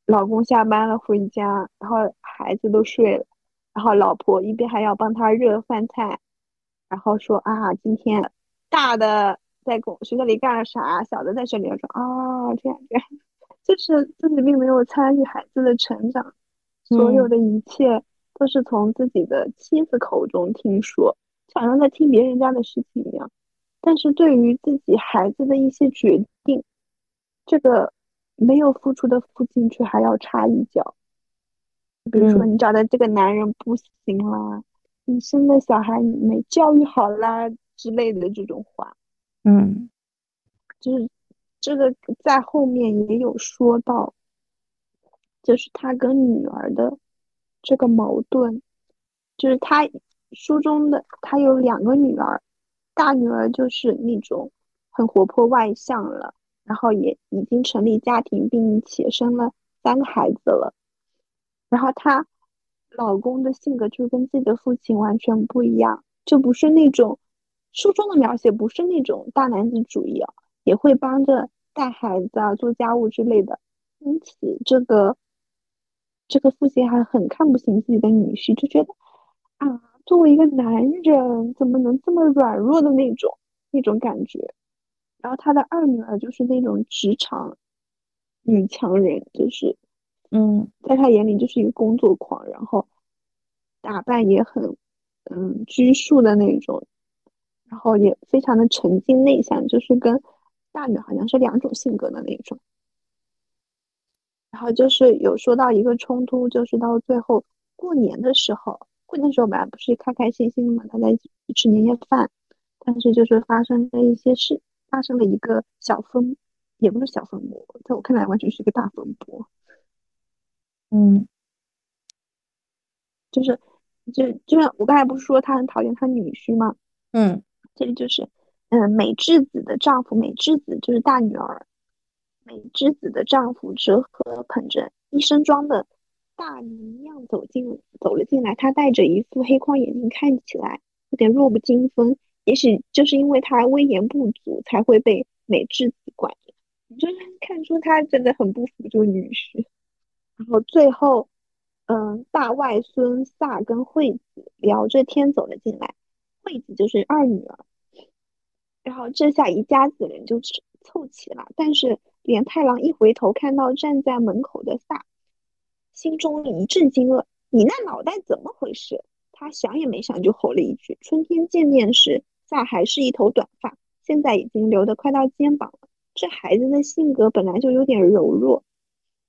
老公下班了回家，然后孩子都睡了，然后老婆一边还要帮他热饭菜，然后说啊，今天大的在公学校里干了啥，小的在这里说啊，这样这样，就是自己并没有参与孩子的成长，所有的一切都是从自己的妻子口中听说。就好像在听别人家的事情一样，但是对于自己孩子的一些决定，这个没有付出的父亲却还要插一脚。比如说，你找的这个男人不行啦，你生的小孩没教育好啦之类的这种话。嗯，就是这个在后面也有说到，就是他跟女儿的这个矛盾，就是他。书中的他有两个女儿，大女儿就是那种很活泼外向了，然后也已经成立家庭，并且生了三个孩子了。然后她老公的性格就跟自己的父亲完全不一样，就不是那种书中的描写，不是那种大男子主义啊，也会帮着带孩子啊、做家务之类的。因此，这个这个父亲还很看不起自己的女婿，就觉得啊。作为一个男人，怎么能这么软弱的那种那种感觉？然后他的二女儿就是那种职场女强人，就是，嗯，在他眼里就是一个工作狂，然后打扮也很，嗯，拘束的那种，然后也非常的沉静内向，就是跟大女好像是两种性格的那种。然后就是有说到一个冲突，就是到最后过年的时候。过年的时候本来不是开开心心的嘛，大家一起吃年夜饭，但是就是发生了一些事，发生了一个小风，也不是小风波，在我看来完全是一个大风波。嗯，就是就就像我刚才不是说他很讨厌他女婿吗？嗯，这里就是，嗯，美智子的丈夫美智子就是大女儿，美智子的丈夫哲和捧着一身装的。大泥样走进走了进来，他戴着一副黑框眼镜，看起来有点弱不禁风。也许就是因为他威严不足，才会被美智子管着。你就看出他真的很不服这个女婿。然后最后，嗯，大外孙萨跟惠子聊着天走了进来，惠子就是二女儿。然后这下一家子人就凑齐了。但是连太郎一回头，看到站在门口的萨。心中一阵惊愕，你那脑袋怎么回事？他想也没想就吼了一句。春天见面时，萨还是一头短发，现在已经留得快到肩膀了。这孩子的性格本来就有点柔弱，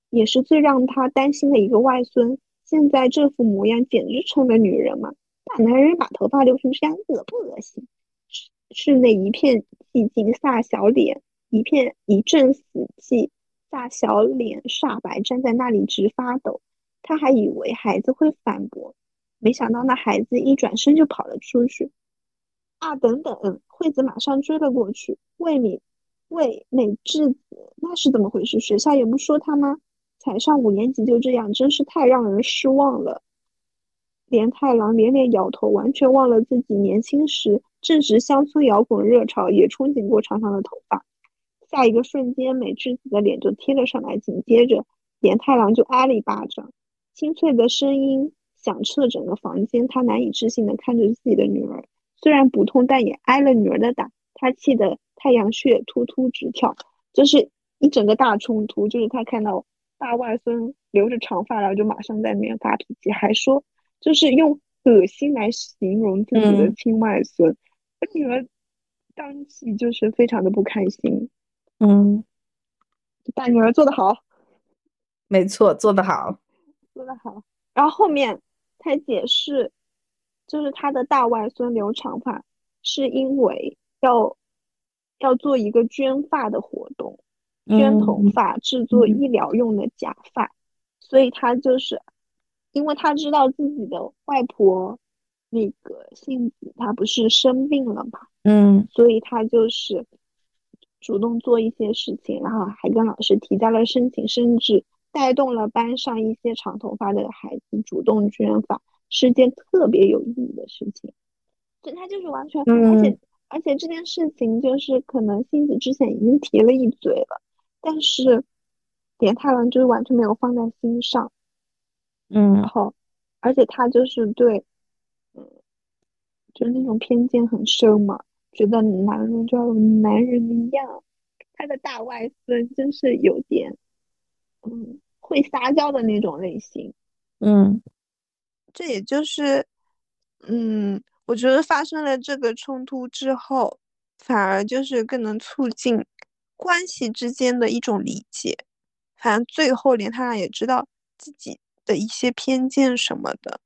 也是最让他担心的一个外孙。现在这副模样，简直成了女人嘛！大男人把头发留成这样，恶不恶心？室内一片寂静，萨小脸一片一阵死寂。大小脸煞白，站在那里直发抖。他还以为孩子会反驳，没想到那孩子一转身就跑了出去。啊，等等！惠子马上追了过去。魏敏、魏美智子，那是怎么回事？学校也不说他吗？才上五年级就这样，真是太让人失望了。连太郎连连摇头，完全忘了自己年轻时正值乡村摇滚热潮，也憧憬过长长的头发。下一个瞬间，美智子的脸就贴了上来，紧接着，连太郎就挨了一巴掌，清脆的声音响彻整个房间。他难以置信的看着自己的女儿，虽然不痛，但也挨了女儿的打。他气得太阳穴突突直跳，就是一整个大冲突。就是他看到大外孙留着长发，然后就马上在那边发脾气，还说就是用恶心来形容自己的亲外孙。女儿当即就是非常的不开心。嗯，大女儿做的好，没错，做的好，做的好。然后后面才解释，就是他的大外孙留长发，是因为要要做一个捐发的活动，捐头发制作医疗用的假发，所以他就是因为他知道自己的外婆那个性子她不是生病了嘛，嗯。所以他就是主动做一些事情，然后还跟老师提交了申请，甚至带动了班上一些长头发的孩子主动捐发，是件特别有意义的事情。对，他就是完全，而且嗯而且这件事情就是可能星子之前已经提了一嘴了，但是点太郎就是完全没有放在心上。嗯然后，而且他就是对，嗯，就是那种偏见很深嘛，觉得男人就要有男人的样。他的大外孙真是有点，嗯，会撒娇的那种类型。嗯这也就是，嗯，我觉得发生了这个冲突之后，反而就是更能促进关系之间的一种理解。反正最后连他俩也知道自己的一些偏见什么的，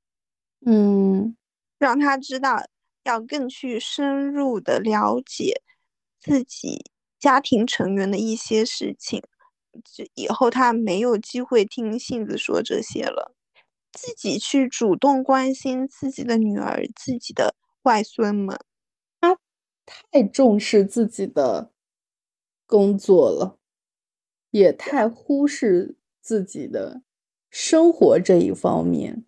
嗯让他知道要更去深入的了解自己家庭成员的一些事情。就以后他没有机会听杏子说这些了，自己去主动关心自己的女儿、自己的外孙们。他太重视自己的工作了，也太忽视自己的生活这一方面。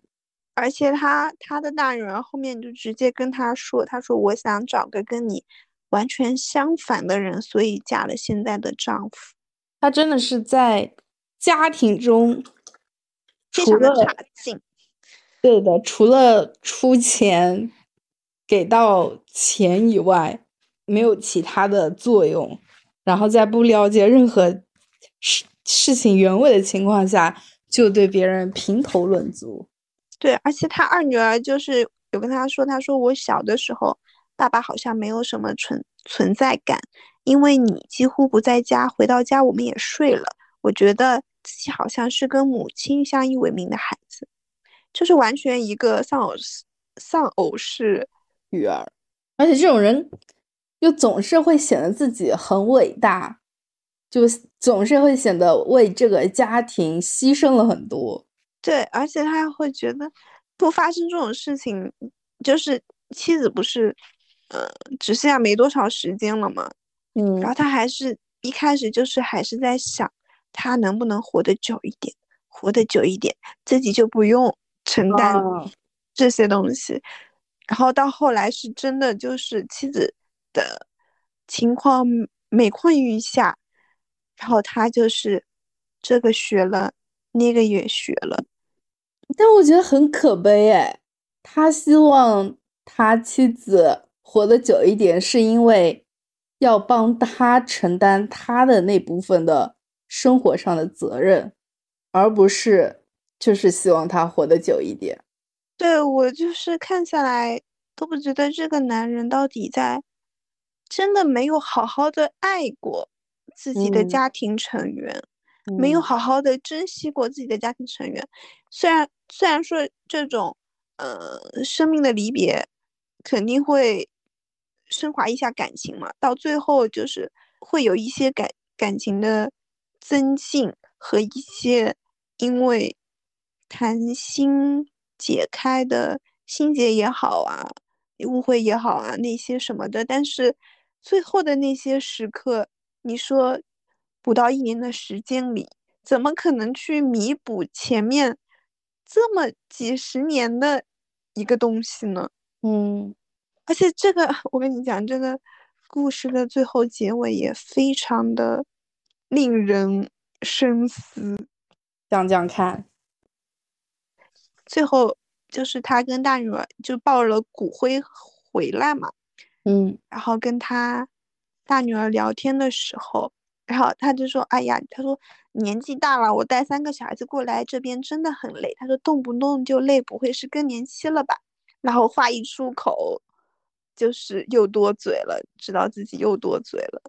而且他他的大女儿后面就直接跟他说：“他说我想找个跟你完全相反的人，所以嫁了现在的丈夫。”他真的是在家庭中，除非常的了差劲。对的，除了出钱给到钱以外，没有其他的作用。然后在不了解任何事事情原委的情况下，就对别人评头论足。对，而且他二女儿就是有跟他说，他说我小的时候，爸爸好像没有什么存存在感，因为你几乎不在家，回到家我们也睡了。我觉得自己好像是跟母亲相依为命的孩子，就是完全一个丧偶丧偶式女儿，而且这种人又总是会显得自己很伟大，就总是会显得为这个家庭牺牲了很多。对，而且他还会觉得不发生这种事情，就是妻子不是，呃，只剩下没多少时间了嘛，嗯。然后他还是一开始就是还是在想，他能不能活得久一点，活得久一点，自己就不用承担啊这些东西。然后到后来是真的就是妻子的情况每况愈下，然后他就是这个学了，那个也学了。但我觉得很可悲哎，他希望他妻子活得久一点，是因为要帮他承担他的那部分的生活上的责任，而不是就是希望他活得久一点。对，我就是看下来都不觉得这个男人到底在真的没有好好的爱过自己的嗯家庭成员，没有嗯好好的珍惜过自己的家庭成员。虽然虽然说这种呃生命的离别肯定会升华一下感情嘛，到最后就是会有一些感感情的增进和一些因为谈心解开的心结也好啊，误会也好啊，那些什么的，但是最后的那些时刻，你说不到一年的时间里，怎么可能去弥补前面这么几十年的一个东西呢？嗯而且这个，我跟你讲，这个故事的最后结尾也非常的令人深思。讲讲看。最后就是他跟大女儿就抱了骨灰回来嘛，嗯然后跟他大女儿聊天的时候，然后他就说：“哎呀，他说年纪大了，我带三个小孩子过来这边真的很累。他说动不动就累，不会是更年期了吧？”然后话一出口，就是又多嘴了，知道自己又多嘴了。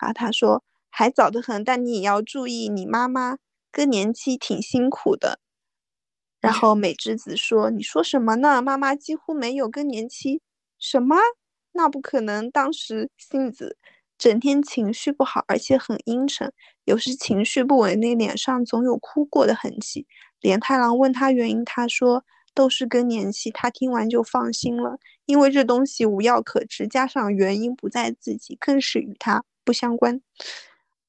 然后他说：“还早得很，但你也要注意，你妈妈更年期挺辛苦的。”然后美智子说：“你说什么呢？妈妈几乎没有更年期。”什么？那不可能！当时杏子整天情绪不好，而且很阴沉，有时情绪不稳定，脸上总有哭过的痕迹。连太郎问他原因，他说：“都是更年期。他听完就放心了，因为这东西无药可治，加上原因不在自己，更是与他不相关。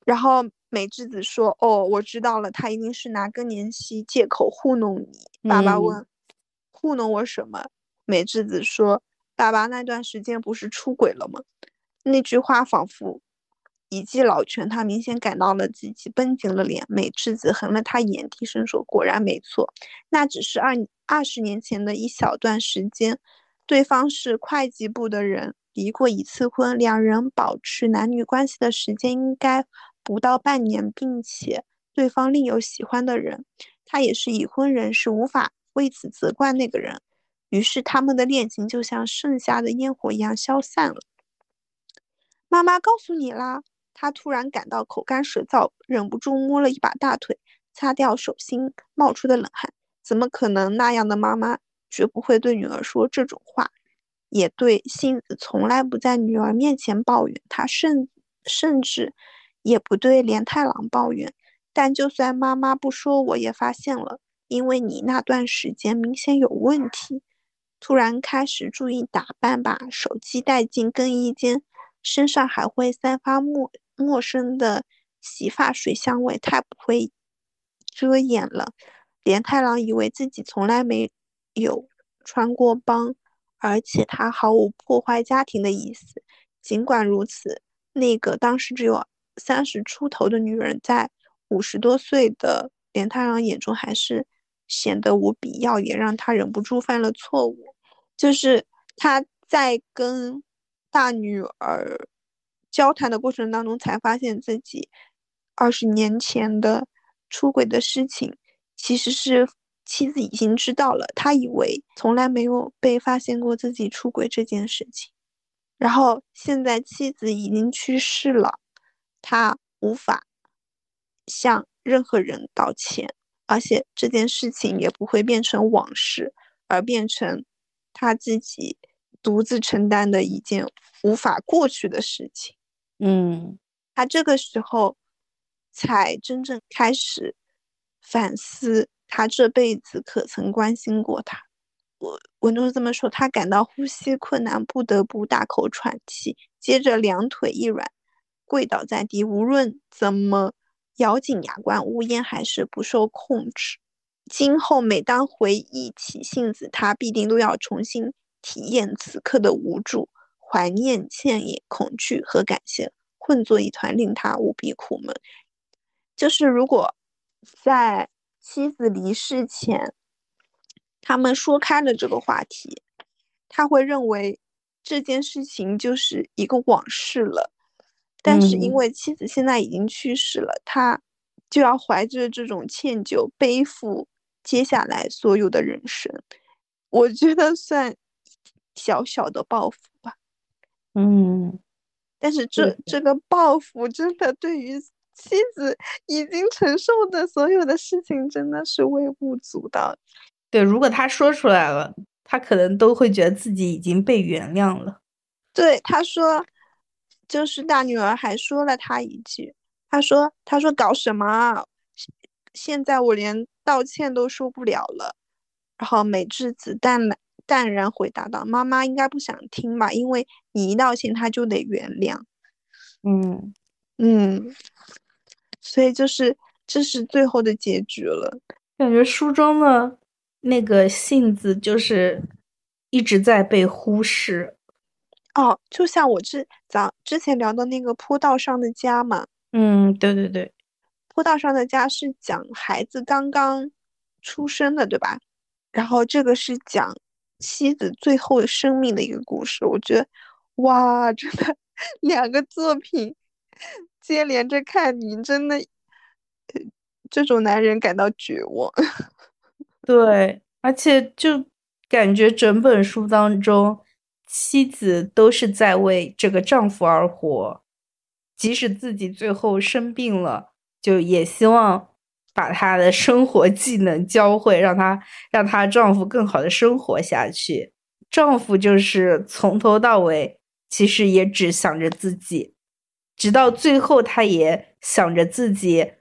然后美智子说：“哦，我知道了，他一定是拿更年期借口糊弄你。”爸爸问：“糊弄我什么？”美智子说：“爸爸那段时间不是出轨了吗？”那句话仿佛一记老拳，他明显感到了自己绷紧了脸。美智子横了他眼，低声说：“果然没错，那只是二二十年前的一小段时间。对方是会计部的人，离过一次婚，两人保持男女关系的时间应该不到半年，并且对方另有喜欢的人，他也是已婚人士，无法为此责怪那个人。于是他们的恋情就像盛夏的烟火一样消散了。”妈妈告诉你啦，他突然感到口干舌燥，忍不住摸了一把大腿，擦掉手心冒出的冷汗。怎么可能？那样的妈妈绝不会对女儿说这种话，也对杏子从来不在女儿面前抱怨，她甚甚至也不对连太郎抱怨。但就算妈妈不说，我也发现了，因为你那段时间明显有问题，突然开始注意打扮，把手机带进更衣间。身上还会散发陌陌生的洗发水香味，太不会遮掩了。连太郎以为自己从来没有穿过帮，而且他毫无破坏家庭的意思。尽管如此，那个当时只有三十出头的女人，在五十多岁的连太郎眼中还是显得无比耀眼，让他忍不住犯了错误，就是他在跟。大女儿交谈的过程当中，才发现自己二十年前的出轨的事情，其实是妻子已经知道了。他以为从来没有被发现过自己出轨这件事情，然后现在妻子已经去世了，他无法向任何人道歉，而且这件事情也不会变成往事，而变成他自己。独自承担的一件无法过去的事情，嗯，他这个时候才真正开始反思，他这辈子可曾关心过他？我文中这么说，他感到呼吸困难，不得不大口喘气，接着两腿一软，跪倒在地，无论怎么咬紧牙关，呜咽还是不受控制。今后每当回忆起杏子，他必定都要重新。体验此刻的无助、怀念、歉意、恐惧和感谢混作一团，令他无比苦闷。就是如果在妻子离世前，他们说开了这个话题，他会认为这件事情就是一个往事了。但是因为妻子现在已经去世了，他就要怀着这种歉疚，背负接下来所有的人生。我觉得算。小小的报复吧，嗯，但是这这个报复真的对于妻子已经承受的所有的事情真的是微不足道。对，如果他说出来了，他可能都会觉得自己已经被原谅了。对，他说，就是大女儿还说了他一句，他说：“他说搞什么？现在我连道歉都说不了了。”然后美智子淡了。淡然回答道：“妈妈应该不想听吧，因为你一道歉，他就得原谅。”嗯嗯，所以就是这是最后的结局了。感觉书中的那个杏子就是一直在被忽视。哦，就像我之早之前聊的那个坡道上的家嘛。嗯，对对对，坡道上的家是讲孩子刚刚出生的，对吧？然后这个是讲。妻子最后生命的一个故事，我觉得，哇，真的两个作品接连着看，你真的，这种男人感到绝望。对，而且就感觉整本书当中，妻子都是在为这个丈夫而活，即使自己最后生病了，就也希望。把她的生活技能教会，让她让她丈夫更好的生活下去。丈夫就是从头到尾，其实也只想着自己，直到最后，他也想着自己，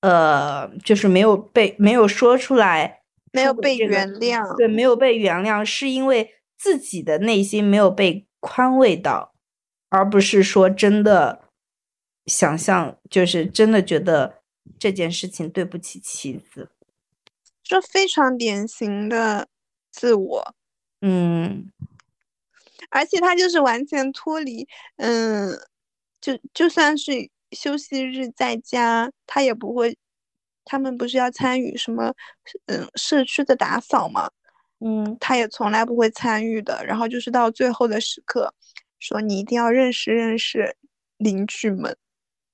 呃，就是没有被没有说出来没有被原谅。对，没有被原谅，是因为自己的内心没有被宽慰到，而不是说真的想象，就是真的觉得这件事情对不起妻子。这非常典型的自我，嗯而且他就是完全脱离，嗯，就就算是休息日在家，他也不会。他们不是要参与什么，嗯，社区的打扫吗？嗯，他也从来不会参与的。然后就是到最后的时刻，说你一定要认识认识邻居们，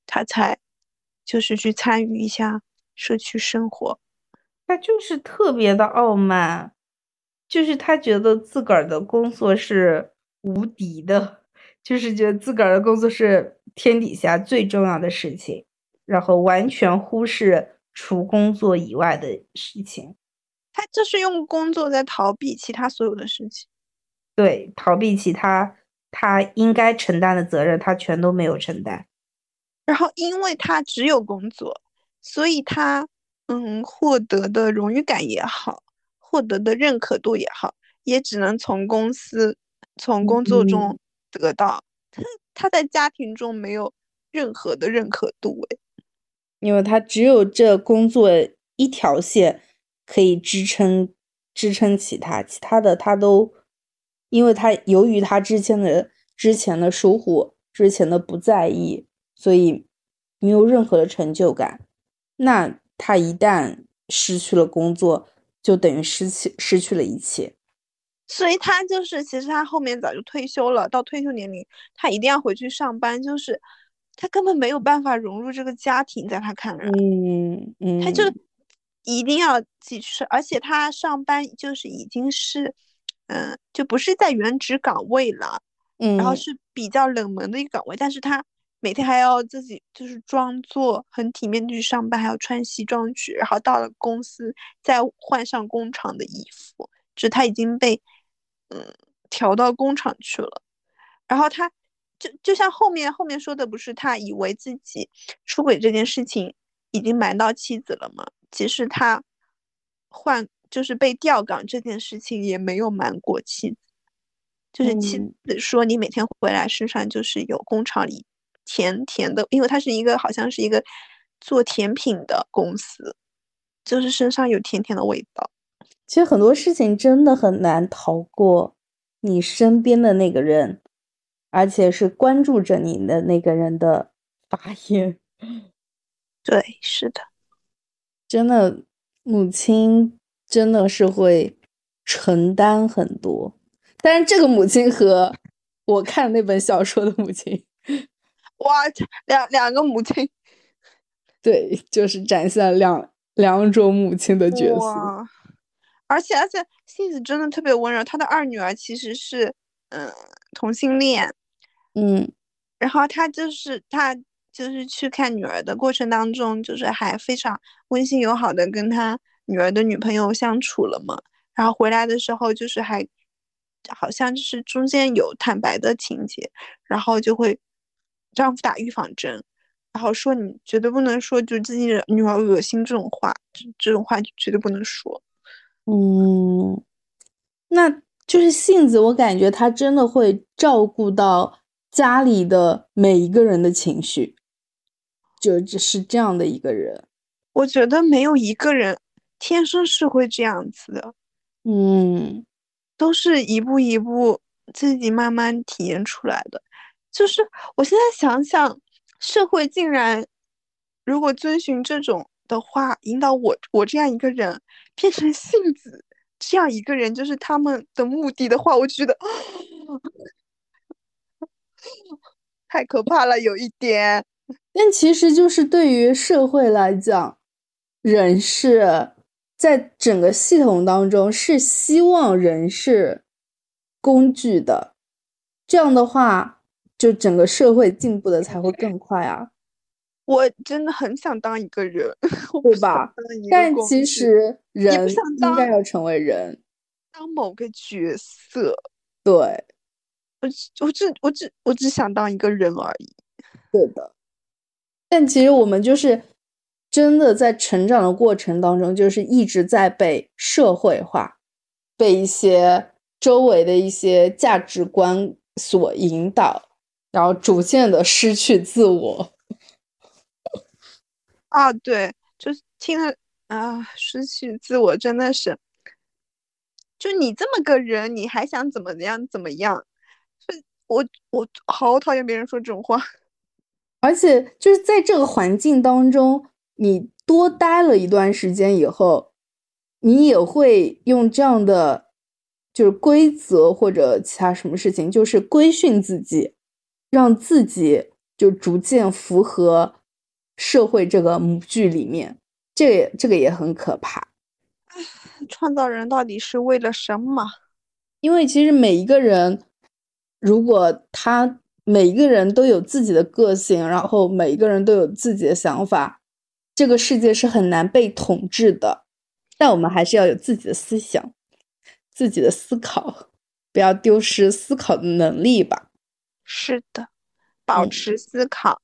他才就是去参与一下社区生活。他就是特别的傲慢，就是他觉得自个儿的工作是无敌的，就是觉得自个儿的工作是天底下最重要的事情，然后完全忽视除工作以外的事情。他就是用工作在逃避其他所有的事情，对，逃避其他他应该承担的责任，他全都没有承担。然后，因为他只有工作，所以他嗯获得的荣誉感也好，获得的认可度也好，也只能从公司、从工作中得到。他他在家庭中没有任何的认可度，诶，因为他只有这工作一条线。可以支撑支撑起他，其他的他都，因为他由于他之前的之前的疏忽，之前的不在意，所以没有任何的成就感。那他一旦失去了工作，就等于失去失去了一切。所以他就是，其实他后面早就退休了，到退休年龄，他一定要回去上班，就是他根本没有办法融入这个家庭，在他看来，嗯嗯，他就。一定要继续，而且他上班就是已经是，嗯，就不是在原职岗位了，嗯，然后是比较冷门的一个岗位，但是他每天还要自己就是装作很体面去上班，还要穿西装去，然后到了公司再换上工厂的衣服，就是他已经被，嗯，调到工厂去了，然后他就就像后面后面说的，不是他以为自己出轨这件事情已经瞒到妻子了吗？其实他换就是被调岗这件事情也没有瞒过妻子，就是妻子说你每天回来身上就是有工厂里甜甜的，因为它是一个好像是一个做甜品的公司，就是身上有甜甜的味道。其实很多事情真的很难逃过你身边的那个人，而且是关注着你的那个人的发言。对，是的。真的，母亲真的是会承担很多，但是这个母亲和我看那本小说的母亲，哇，两两个母亲，对，就是展现了两两种母亲的角色。而且而且，杏子真的特别温柔。她的二女儿其实是嗯同性恋，嗯，然后她就是她。就是去看女儿的过程当中，就是还非常温馨友好的跟她女儿的女朋友相处了嘛。然后回来的时候，就是还好像就是中间有坦白的情节，然后就会丈夫打预防针，然后说你绝对不能说就自己女儿恶心这种话，这这种话就绝对不能说。嗯，那就是杏子，我感觉她真的会照顾到家里的每一个人的情绪。就只是这样的一个人，我觉得没有一个人天生是会这样子的，嗯，都是一步一步自己慢慢体验出来的。就是我现在想想，社会竟然如果遵循这种的话，引导我我这样一个人变成性子这样一个人，就是他们的目的的话，我觉得 太可怕了，有一点。但其实就是对于社会来讲，人是在整个系统当中是希望人是工具的，这样的话，就整个社会进步的才会更快啊！我真的很想当一个人，对吧？但其实人应该要成为人，当某个角色。对，我我只我只我只想当一个人而已。对的。但其实我们就是真的在成长的过程当中，就是一直在被社会化，被一些周围的一些价值观所引导，然后逐渐的失去自我。啊，对，就是听了啊，失去自我真的是，就你这么个人，你还想怎么样怎么样？我我好讨厌别人说这种话，而且就是在这个环境当中，你多待了一段时间以后，你也会用这样的就是规则或者其他什么事情，就是规训自己，让自己就逐渐符合社会这个模具里面，这这个也很可怕。创造人到底是为了什么？因为其实每一个人。如果他每一个人都有自己的个性，然后每一个人都有自己的想法，这个世界是很难被统治的。但我们还是要有自己的思想，自己的思考，不要丢失思考的能力吧。是的，保持思考，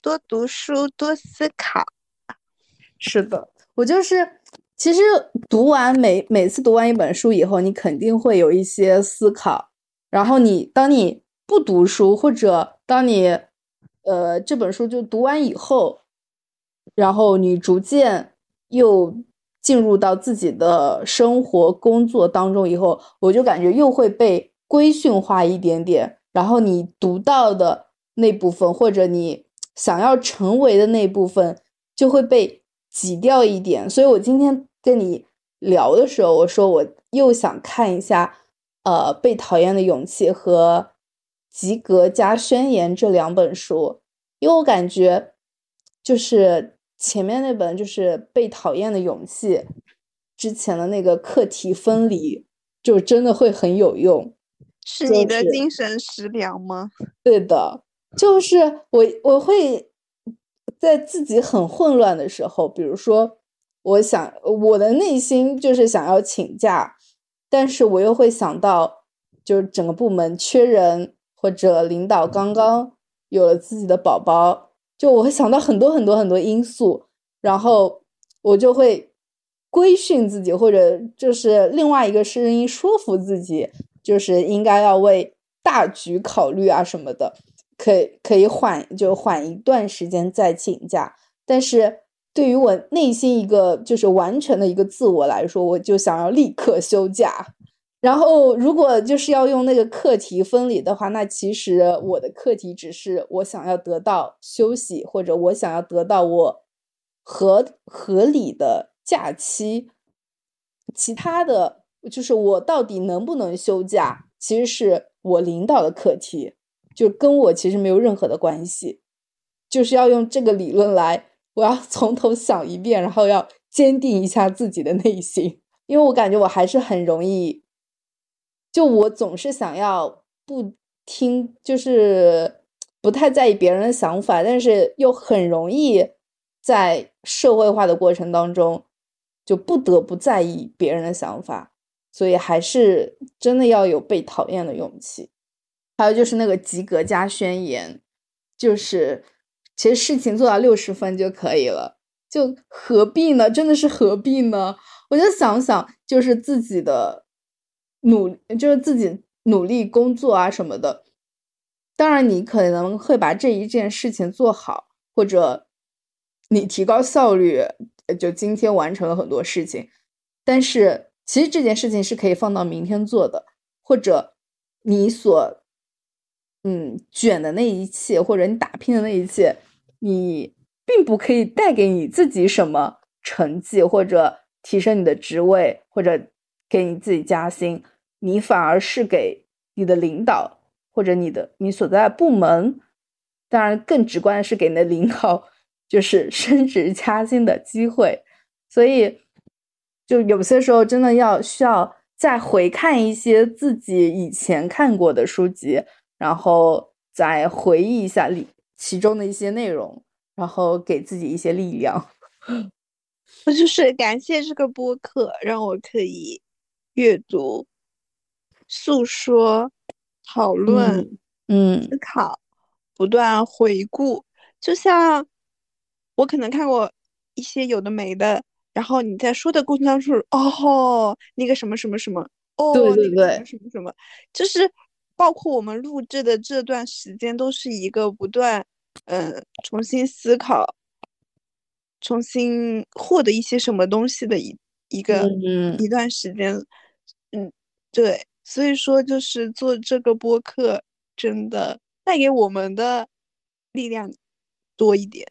多读书，多思考。是的，我就是，其实读完每每次读完一本书以后，你肯定会有一些思考。然后你当你不读书，或者当你，呃，这本书就读完以后，然后你逐渐又进入到自己的生活、工作当中以后，我就感觉又会被规训化一点点。然后你读到的那部分，或者你想要成为的那部分，就会被挤掉一点。所以我今天跟你聊的时候，我说我又想看一下。呃，被讨厌的勇气和及格加宣言这两本书，因为我感觉就是前面那本就是被讨厌的勇气，之前的那个课题分离，就真的会很有用。是你的精神食粮吗？对的，就是我我会在自己很混乱的时候，比如说我想我的内心就是想要请假。但是我又会想到，就是整个部门缺人，或者领导刚刚有了自己的宝宝，就我会想到很多很多很多因素，然后我就会规训自己，或者就是另外一个声音说服自己，就是应该要为大局考虑啊什么的，可以可以缓就缓一段时间再请假，但是。对于我内心一个就是完全的一个自我来说，我就想要立刻休假。然后，如果就是要用那个课题分离的话，那其实我的课题只是我想要得到休息，或者我想要得到我合合理的假期。其他的就是我到底能不能休假，其实是我领导的课题，就跟我其实没有任何的关系。就是要用这个理论来。我要 从头想一遍，然后要坚定一下自己的内心，因为我感觉我还是很容易，就我总是想要不听，就是不太在意别人的想法，但是又很容易在社会化的过程当中就不得不在意别人的想法，所以还是真的要有被讨厌的勇气。还有就是那个及格加宣言，就是。其实事情做到六十分就可以了，就何必呢？真的是何必呢？我就想想，就是自己的努，就是自己努力工作啊什么的。当然，你可能会把这一件事情做好，或者你提高效率，就今天完成了很多事情。但是，其实这件事情是可以放到明天做的，或者你所。嗯，卷的那一切，或者你打拼的那一切，你并不可以带给你自己什么成绩，或者提升你的职位，或者给你自己加薪，你反而是给你的领导或者你的你所在的部门，当然更直观的是给你的领导，就是 升职加薪的机会。所以，就有些时候真的要需要再回看一些自己以前看过的书籍。然后再回忆一下里其中的一些内容，然后给自己一些力量。我 就是感谢这个播客，让我可以阅读、诉说、讨论、嗯，思考、不断回顾。就像我可能看过一些有的没的，然后你在说的过程当中，哦，那个什么什么什么，哦，对对那个什么对什么什么，就是包括我们录制的这段时间，都是一个不断，嗯，重新思考，重新获得一些什么东西的一一个嗯一段时间，嗯，对，所以说就是做这个播客，真的带给我们的力量多一点。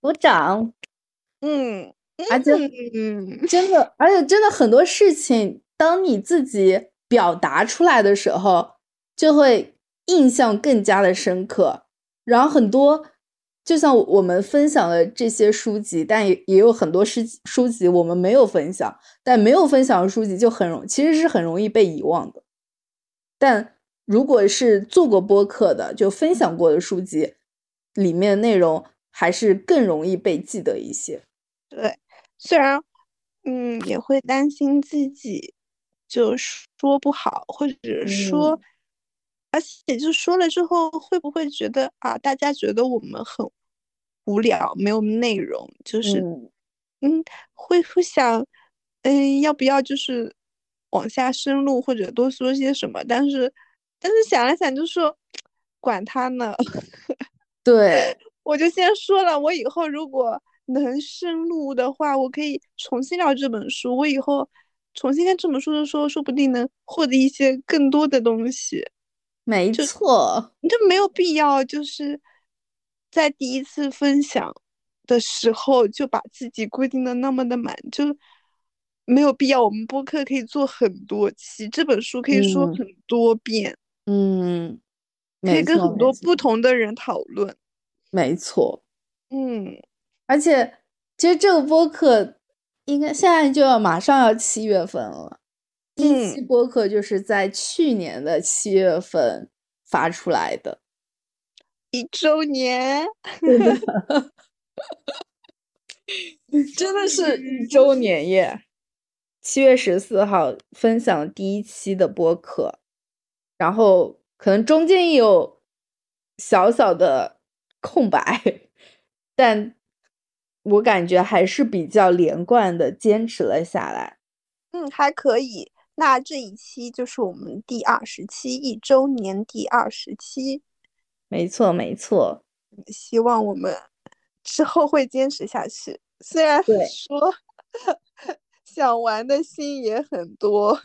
鼓掌。嗯，而且嗯，真的，而且真的很多事情，当你自己表达出来的时候，就会印象更加的深刻。然后很多，就像我们分享的这些书籍，但也也有很多书书籍我们没有分享，但没有分享的书籍就很容，其实是很容易被遗忘的。但如果是做过播客的，就分享过的书籍，里面内容还是更容易被记得一些。对，虽然嗯也会担心自己就说不好，或者说，嗯而且就说了之后，会不会觉得啊，大家觉得我们很无聊，没有内容，就是嗯嗯，会会想，嗯，要不要就是往下深入或者多说些什么？但是但是想了想，就说管他呢。对，我就先说了，我以后如果能深入的话，我可以重新聊这本书。我以后重新看这本书的时候，说不定能获得一些更多的东西。没错，你就没有必要就是在第一次分享的时候就把自己规定的那么的满，就没有必要。我们播客可以做很多期，这本书可以说嗯很多遍，嗯，可以，跟很多不同的人讨论。没错。嗯，而且，其实这个播客应该现在就要马上要七月份了。第一期嗯播客就是在去年的七月份发出来的，一周年。真的是一周年耶！七月十四号分享第一期的播客，然后可能中间也有小小的空白，但我感觉还是比较连贯的坚持了下来。嗯，还可以。那这一期就是我们第二十期一周年第二十期，没错，没错，希望我们 之后会坚持下去。虽然 说 想玩的心也很多，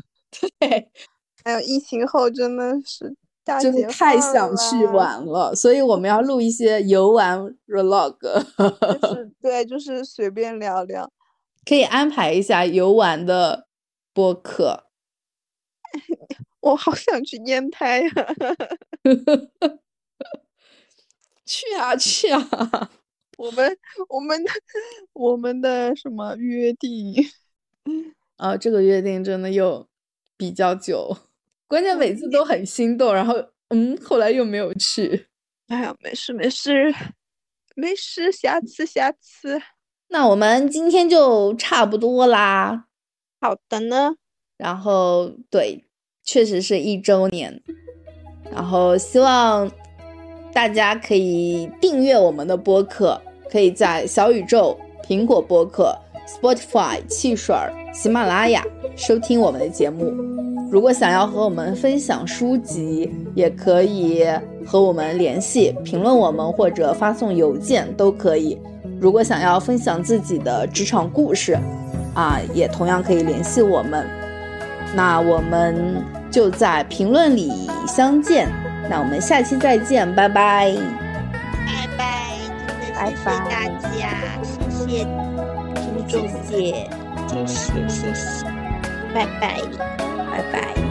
对，还有疫情后真的是大真的太想去，玩了，所以我们要录一些游玩 vlog，就 是对，就是随便聊聊。可以安排一下游玩的播客。我好想去烟台呀、去 啊去啊！我们我们的我们的什么约定？啊，这个约定真的又比较久，关键每次都很心动，然后嗯，后来又没有去。哎呀，没事没事没事，下次下次。那我们今天就差不多啦。好的呢，然后对，确实是一周年，然后希望大家可以订阅我们的播客，可以在小宇宙、苹果播客、Spotify、汽水儿、喜马拉雅收听我们的节目。如果想要和我们分享书籍，也可以和我们联系，评论我们或者发送邮件都可以。如果想要分享自己的职场故事，啊，也同样可以联系我们。那我们就在评论里相见。那我们下期再见，拜拜。拜拜，真的谢谢拜拜大家，谢谢听众，谢谢，谢谢谢谢，拜拜。拜拜。